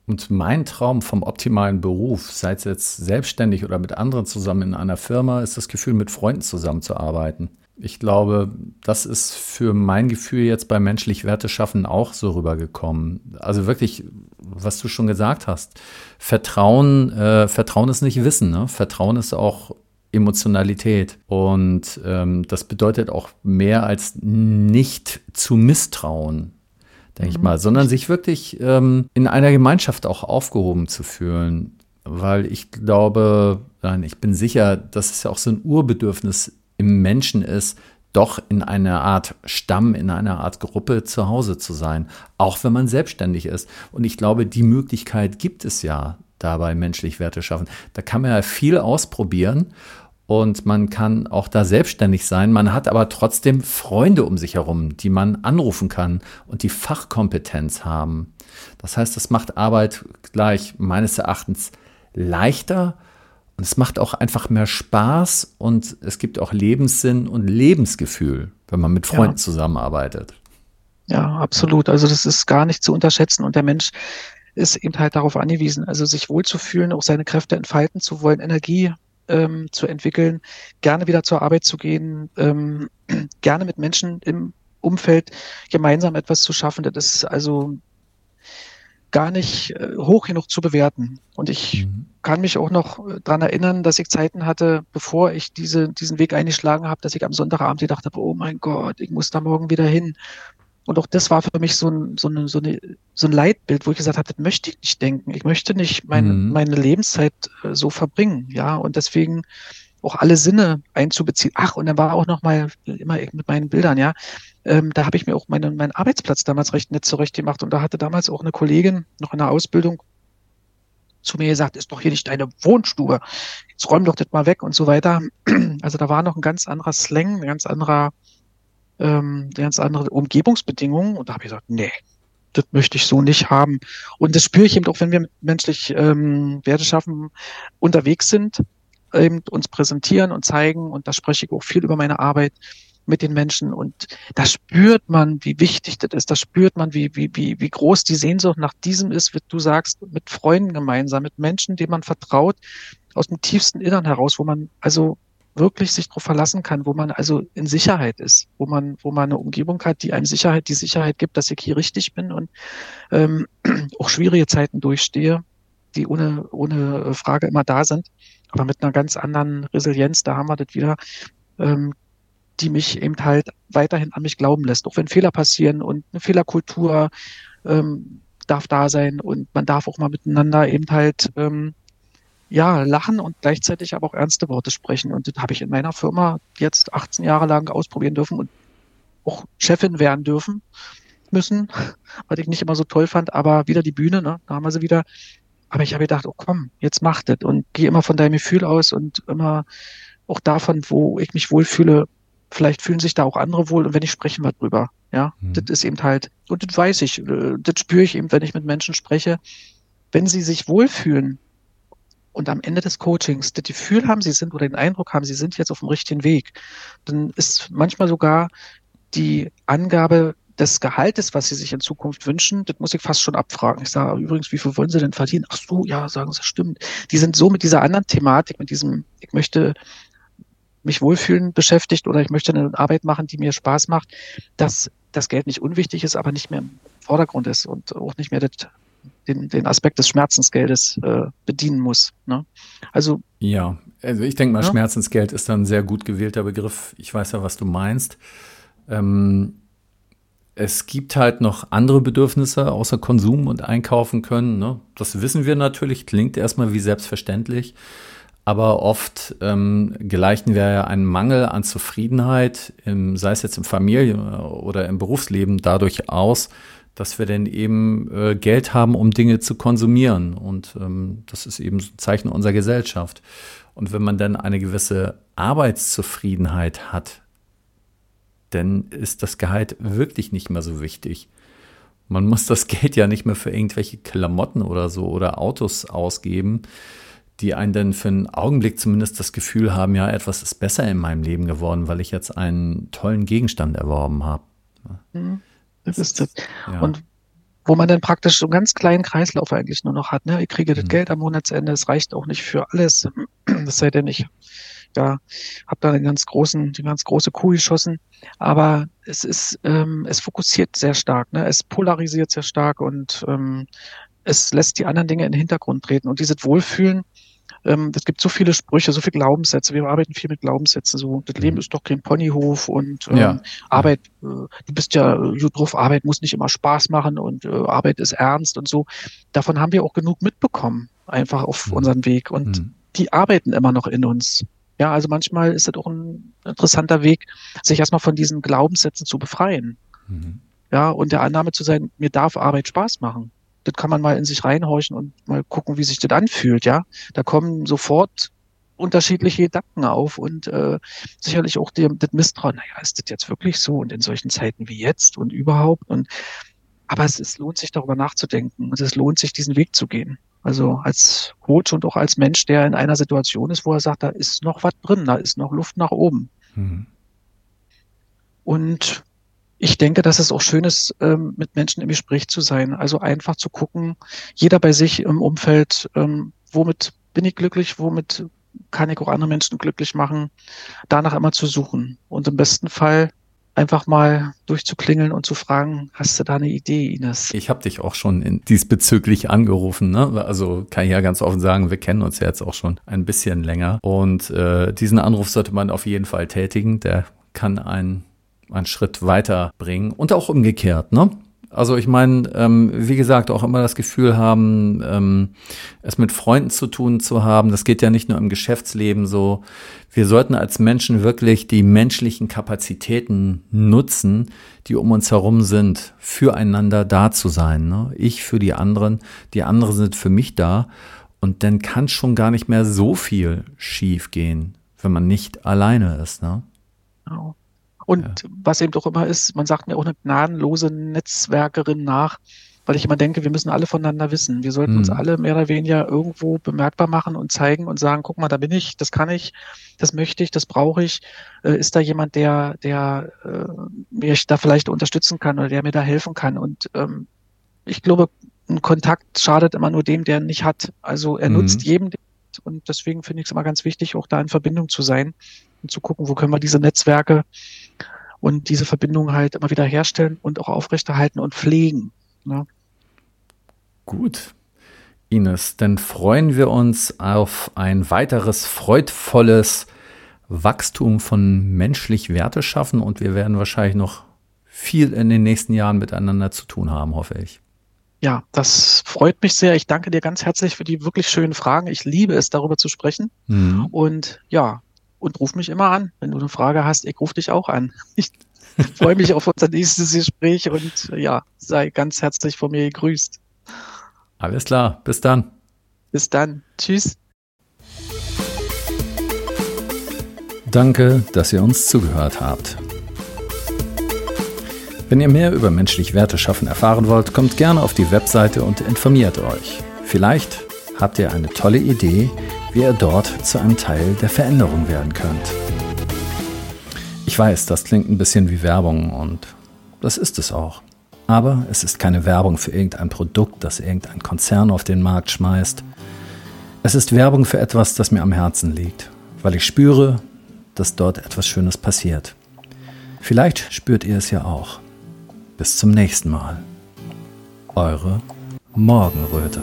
Und mein Traum vom optimalen Beruf, sei es jetzt selbstständig oder mit anderen zusammen in einer Firma, ist das Gefühl, mit Freunden zusammenzuarbeiten ich glaube, das ist für mein Gefühl jetzt bei menschlich Werte schaffen auch so rübergekommen. Also wirklich, was du schon gesagt hast, Vertrauen, äh, Vertrauen ist nicht Wissen, ne? Vertrauen ist auch Emotionalität. Und ähm, das bedeutet auch mehr als nicht zu misstrauen, denke mhm. ich mal, sondern sich wirklich ähm, in einer Gemeinschaft auch aufgehoben zu fühlen. Weil ich glaube, nein, ich bin sicher, das ist ja auch so ein Urbedürfnis im Menschen ist, doch in einer Art Stamm, in einer Art Gruppe zu Hause zu sein, auch wenn man selbstständig ist. Und ich glaube, die Möglichkeit gibt es ja dabei, menschlich Werte schaffen. Da kann man ja viel ausprobieren und man kann auch da selbstständig sein. Man hat aber trotzdem Freunde um sich herum, die man anrufen kann und die Fachkompetenz haben. Das heißt, das macht Arbeit gleich meines Erachtens leichter und es macht auch einfach mehr Spaß und es gibt auch Lebenssinn und Lebensgefühl, wenn man mit Freunden ja. zusammenarbeitet. Ja, absolut. Also das ist gar nicht zu unterschätzen und der Mensch ist eben halt darauf angewiesen, also sich wohlzufühlen, auch seine Kräfte entfalten zu wollen, Energie ähm, zu entwickeln, gerne wieder zur Arbeit zu gehen, ähm, gerne mit Menschen im Umfeld gemeinsam etwas zu schaffen. Das ist also gar nicht äh, hoch genug zu bewerten. Und ich mhm. kann mich auch noch äh, dran erinnern, dass ich Zeiten hatte, bevor ich diese, diesen Weg eingeschlagen habe, dass ich am Sonntagabend gedacht habe, oh mein Gott, ich muss da morgen wieder hin. Und auch das war für mich so ein, so, eine, so, eine, so ein Leitbild, wo ich gesagt habe, das möchte ich nicht denken. Ich möchte nicht meine, mhm. meine Lebenszeit äh, so verbringen. Ja, und deswegen auch alle Sinne einzubeziehen. Ach, und dann war auch noch mal immer mit meinen Bildern, ja. Ähm, da habe ich mir auch meinen, meinen Arbeitsplatz damals recht nett zurecht gemacht. Und da hatte damals auch eine Kollegin noch in der Ausbildung zu mir gesagt, ist doch hier nicht deine Wohnstube. Jetzt räum doch das mal weg und so weiter. Also da war noch ein ganz anderer Slang, ein ganz anderer, ähm, ganz andere Umgebungsbedingungen. Und da habe ich gesagt, nee, das möchte ich so nicht haben. Und das spüre ich eben auch, wenn wir menschlich ähm, Werte schaffen unterwegs sind, eben uns präsentieren und zeigen. Und da spreche ich auch viel über meine Arbeit mit den Menschen. Und da spürt man, wie wichtig das ist. Da spürt man, wie, wie, wie, wie groß die Sehnsucht nach diesem ist, wie du sagst, mit Freunden gemeinsam, mit Menschen, denen man vertraut, aus dem tiefsten Innern heraus, wo man also wirklich sich darauf verlassen kann, wo man also in Sicherheit ist, wo man, wo man eine Umgebung hat, die einem Sicherheit, die Sicherheit gibt, dass ich hier richtig bin und ähm, auch schwierige Zeiten durchstehe, die ohne, ohne Frage immer da sind aber mit einer ganz anderen Resilienz, da haben wir das wieder, ähm, die mich eben halt weiterhin an mich glauben lässt. Auch wenn Fehler passieren und eine Fehlerkultur ähm, darf da sein und man darf auch mal miteinander eben halt ähm, ja lachen und gleichzeitig aber auch ernste Worte sprechen. Und das habe ich in meiner Firma jetzt 18 Jahre lang ausprobieren dürfen und auch Chefin werden dürfen müssen, was ich nicht immer so toll fand, aber wieder die Bühne, ne? da haben wir sie wieder aber ich habe gedacht, oh komm, jetzt mach das und geh immer von deinem Gefühl aus und immer auch davon, wo ich mich wohlfühle, vielleicht fühlen sich da auch andere wohl und wenn ich sprechen wir drüber. Ja, mhm. das ist eben halt, und das weiß ich, äh, das spüre ich eben, wenn ich mit Menschen spreche. Wenn sie sich wohlfühlen und am Ende des Coachings das Gefühl haben, sie sind oder den Eindruck haben, sie sind jetzt auf dem richtigen Weg, dann ist manchmal sogar die Angabe des Gehaltes, was sie sich in Zukunft wünschen, das muss ich fast schon abfragen. Ich sage übrigens, wie viel wollen sie denn verdienen? Ach so, ja, sagen sie, stimmt. Die sind so mit dieser anderen Thematik, mit diesem, ich möchte mich wohlfühlen beschäftigt oder ich möchte eine Arbeit machen, die mir Spaß macht, dass das Geld nicht unwichtig ist, aber nicht mehr im Vordergrund ist und auch nicht mehr das, den, den Aspekt des Schmerzensgeldes äh, bedienen muss. Ne? Also ja, also ich denke mal, ja? Schmerzensgeld ist dann ein sehr gut gewählter Begriff. Ich weiß ja, was du meinst. Ähm, es gibt halt noch andere Bedürfnisse außer Konsum und Einkaufen können. Ne? Das wissen wir natürlich, klingt erstmal wie selbstverständlich. Aber oft ähm, gleichen wir ja einen Mangel an Zufriedenheit, im, sei es jetzt im Familien- oder im Berufsleben, dadurch aus, dass wir denn eben äh, Geld haben, um Dinge zu konsumieren. Und ähm, das ist eben ein Zeichen unserer Gesellschaft. Und wenn man dann eine gewisse Arbeitszufriedenheit hat, dann ist das Gehalt wirklich nicht mehr so wichtig. Man muss das Geld ja nicht mehr für irgendwelche Klamotten oder so oder Autos ausgeben, die einen dann für einen Augenblick zumindest das Gefühl haben, ja, etwas ist besser in meinem Leben geworden, weil ich jetzt einen tollen Gegenstand erworben habe. Mhm, das ist das. Ja. Und wo man dann praktisch so einen ganz kleinen Kreislauf eigentlich nur noch hat. Ne? Ich kriege das mhm. Geld am Monatsende, es reicht auch nicht für alles. Das sei denn, ich ja, habe da den ganz großen, die ganz große Kuh geschossen. Aber es ist, ähm, es fokussiert sehr stark, ne? es polarisiert sehr stark und ähm, es lässt die anderen Dinge in den Hintergrund treten. Und dieses Wohlfühlen, ähm, es gibt so viele Sprüche, so viele Glaubenssätze. Wir arbeiten viel mit Glaubenssätzen. So, das Leben mhm. ist doch kein Ponyhof und ähm, ja. Arbeit, äh, du bist ja gut drauf, Arbeit muss nicht immer Spaß machen und äh, Arbeit ist ernst und so. Davon haben wir auch genug mitbekommen, einfach auf mhm. unserem Weg. Und mhm. die arbeiten immer noch in uns. Ja, also manchmal ist das auch ein interessanter Weg, sich erstmal von diesen Glaubenssätzen zu befreien. Mhm. Ja, und der Annahme zu sein, mir darf Arbeit Spaß machen das kann man mal in sich reinhorchen und mal gucken, wie sich das anfühlt, ja. Da kommen sofort unterschiedliche Gedanken auf und äh, sicherlich auch dem, das Misstrauen, naja, ist das jetzt wirklich so und in solchen Zeiten wie jetzt und überhaupt und aber es, es lohnt sich darüber nachzudenken und es lohnt sich diesen Weg zu gehen. Also als Coach und auch als Mensch, der in einer Situation ist, wo er sagt, da ist noch was drin, da ist noch Luft nach oben. Mhm. Und ich denke, dass es auch schön ist, ähm, mit Menschen im Gespräch zu sein. Also einfach zu gucken, jeder bei sich im Umfeld, ähm, womit bin ich glücklich, womit kann ich auch andere Menschen glücklich machen, danach immer zu suchen. Und im besten Fall einfach mal durchzuklingeln und zu fragen, hast du da eine Idee, Ines? Ich habe dich auch schon diesbezüglich angerufen. Ne? Also kann ich ja ganz offen sagen, wir kennen uns ja jetzt auch schon ein bisschen länger. Und äh, diesen Anruf sollte man auf jeden Fall tätigen. Der kann einen einen Schritt weiter bringen und auch umgekehrt, ne? Also ich meine, ähm, wie gesagt, auch immer das Gefühl haben, ähm, es mit Freunden zu tun zu haben. Das geht ja nicht nur im Geschäftsleben so. Wir sollten als Menschen wirklich die menschlichen Kapazitäten nutzen, die um uns herum sind, füreinander da zu sein. Ne? Ich für die anderen, die anderen sind für mich da. Und dann kann schon gar nicht mehr so viel schief gehen, wenn man nicht alleine ist. Ne? Genau. Und ja. was eben doch immer ist, man sagt mir auch eine gnadenlose Netzwerkerin nach, weil ich immer denke, wir müssen alle voneinander wissen. Wir sollten mhm. uns alle mehr oder weniger irgendwo bemerkbar machen und zeigen und sagen, guck mal, da bin ich, das kann ich, das möchte ich, das brauche ich. Äh, ist da jemand, der, der äh, mich da vielleicht unterstützen kann oder der mir da helfen kann? Und ähm, ich glaube, ein Kontakt schadet immer nur dem, der ihn nicht hat. Also er mhm. nutzt jedem und deswegen finde ich es immer ganz wichtig, auch da in Verbindung zu sein und zu gucken, wo können wir diese Netzwerke und diese Verbindungen halt immer wieder herstellen und auch aufrechterhalten und pflegen. Ne? Gut. Ines, dann freuen wir uns auf ein weiteres freudvolles Wachstum von menschlich Werte schaffen und wir werden wahrscheinlich noch viel in den nächsten Jahren miteinander zu tun haben, hoffe ich. Ja, das freut mich sehr. Ich danke dir ganz herzlich für die wirklich schönen Fragen. Ich liebe es, darüber zu sprechen. Mhm. Und ja, und ruf mich immer an. Wenn du eine Frage hast, ich rufe dich auch an. Ich freue mich auf unser nächstes Gespräch und ja, sei ganz herzlich von mir gegrüßt. Alles klar, bis dann. Bis dann. Tschüss. Danke, dass ihr uns zugehört habt. Wenn ihr mehr über menschlich Werte schaffen erfahren wollt, kommt gerne auf die Webseite und informiert euch. Vielleicht habt ihr eine tolle Idee, wie ihr dort zu einem Teil der Veränderung werden könnt. Ich weiß, das klingt ein bisschen wie Werbung und das ist es auch. Aber es ist keine Werbung für irgendein Produkt, das irgendein Konzern auf den Markt schmeißt. Es ist Werbung für etwas, das mir am Herzen liegt, weil ich spüre, dass dort etwas Schönes passiert. Vielleicht spürt ihr es ja auch. Bis zum nächsten Mal. Eure Morgenröte.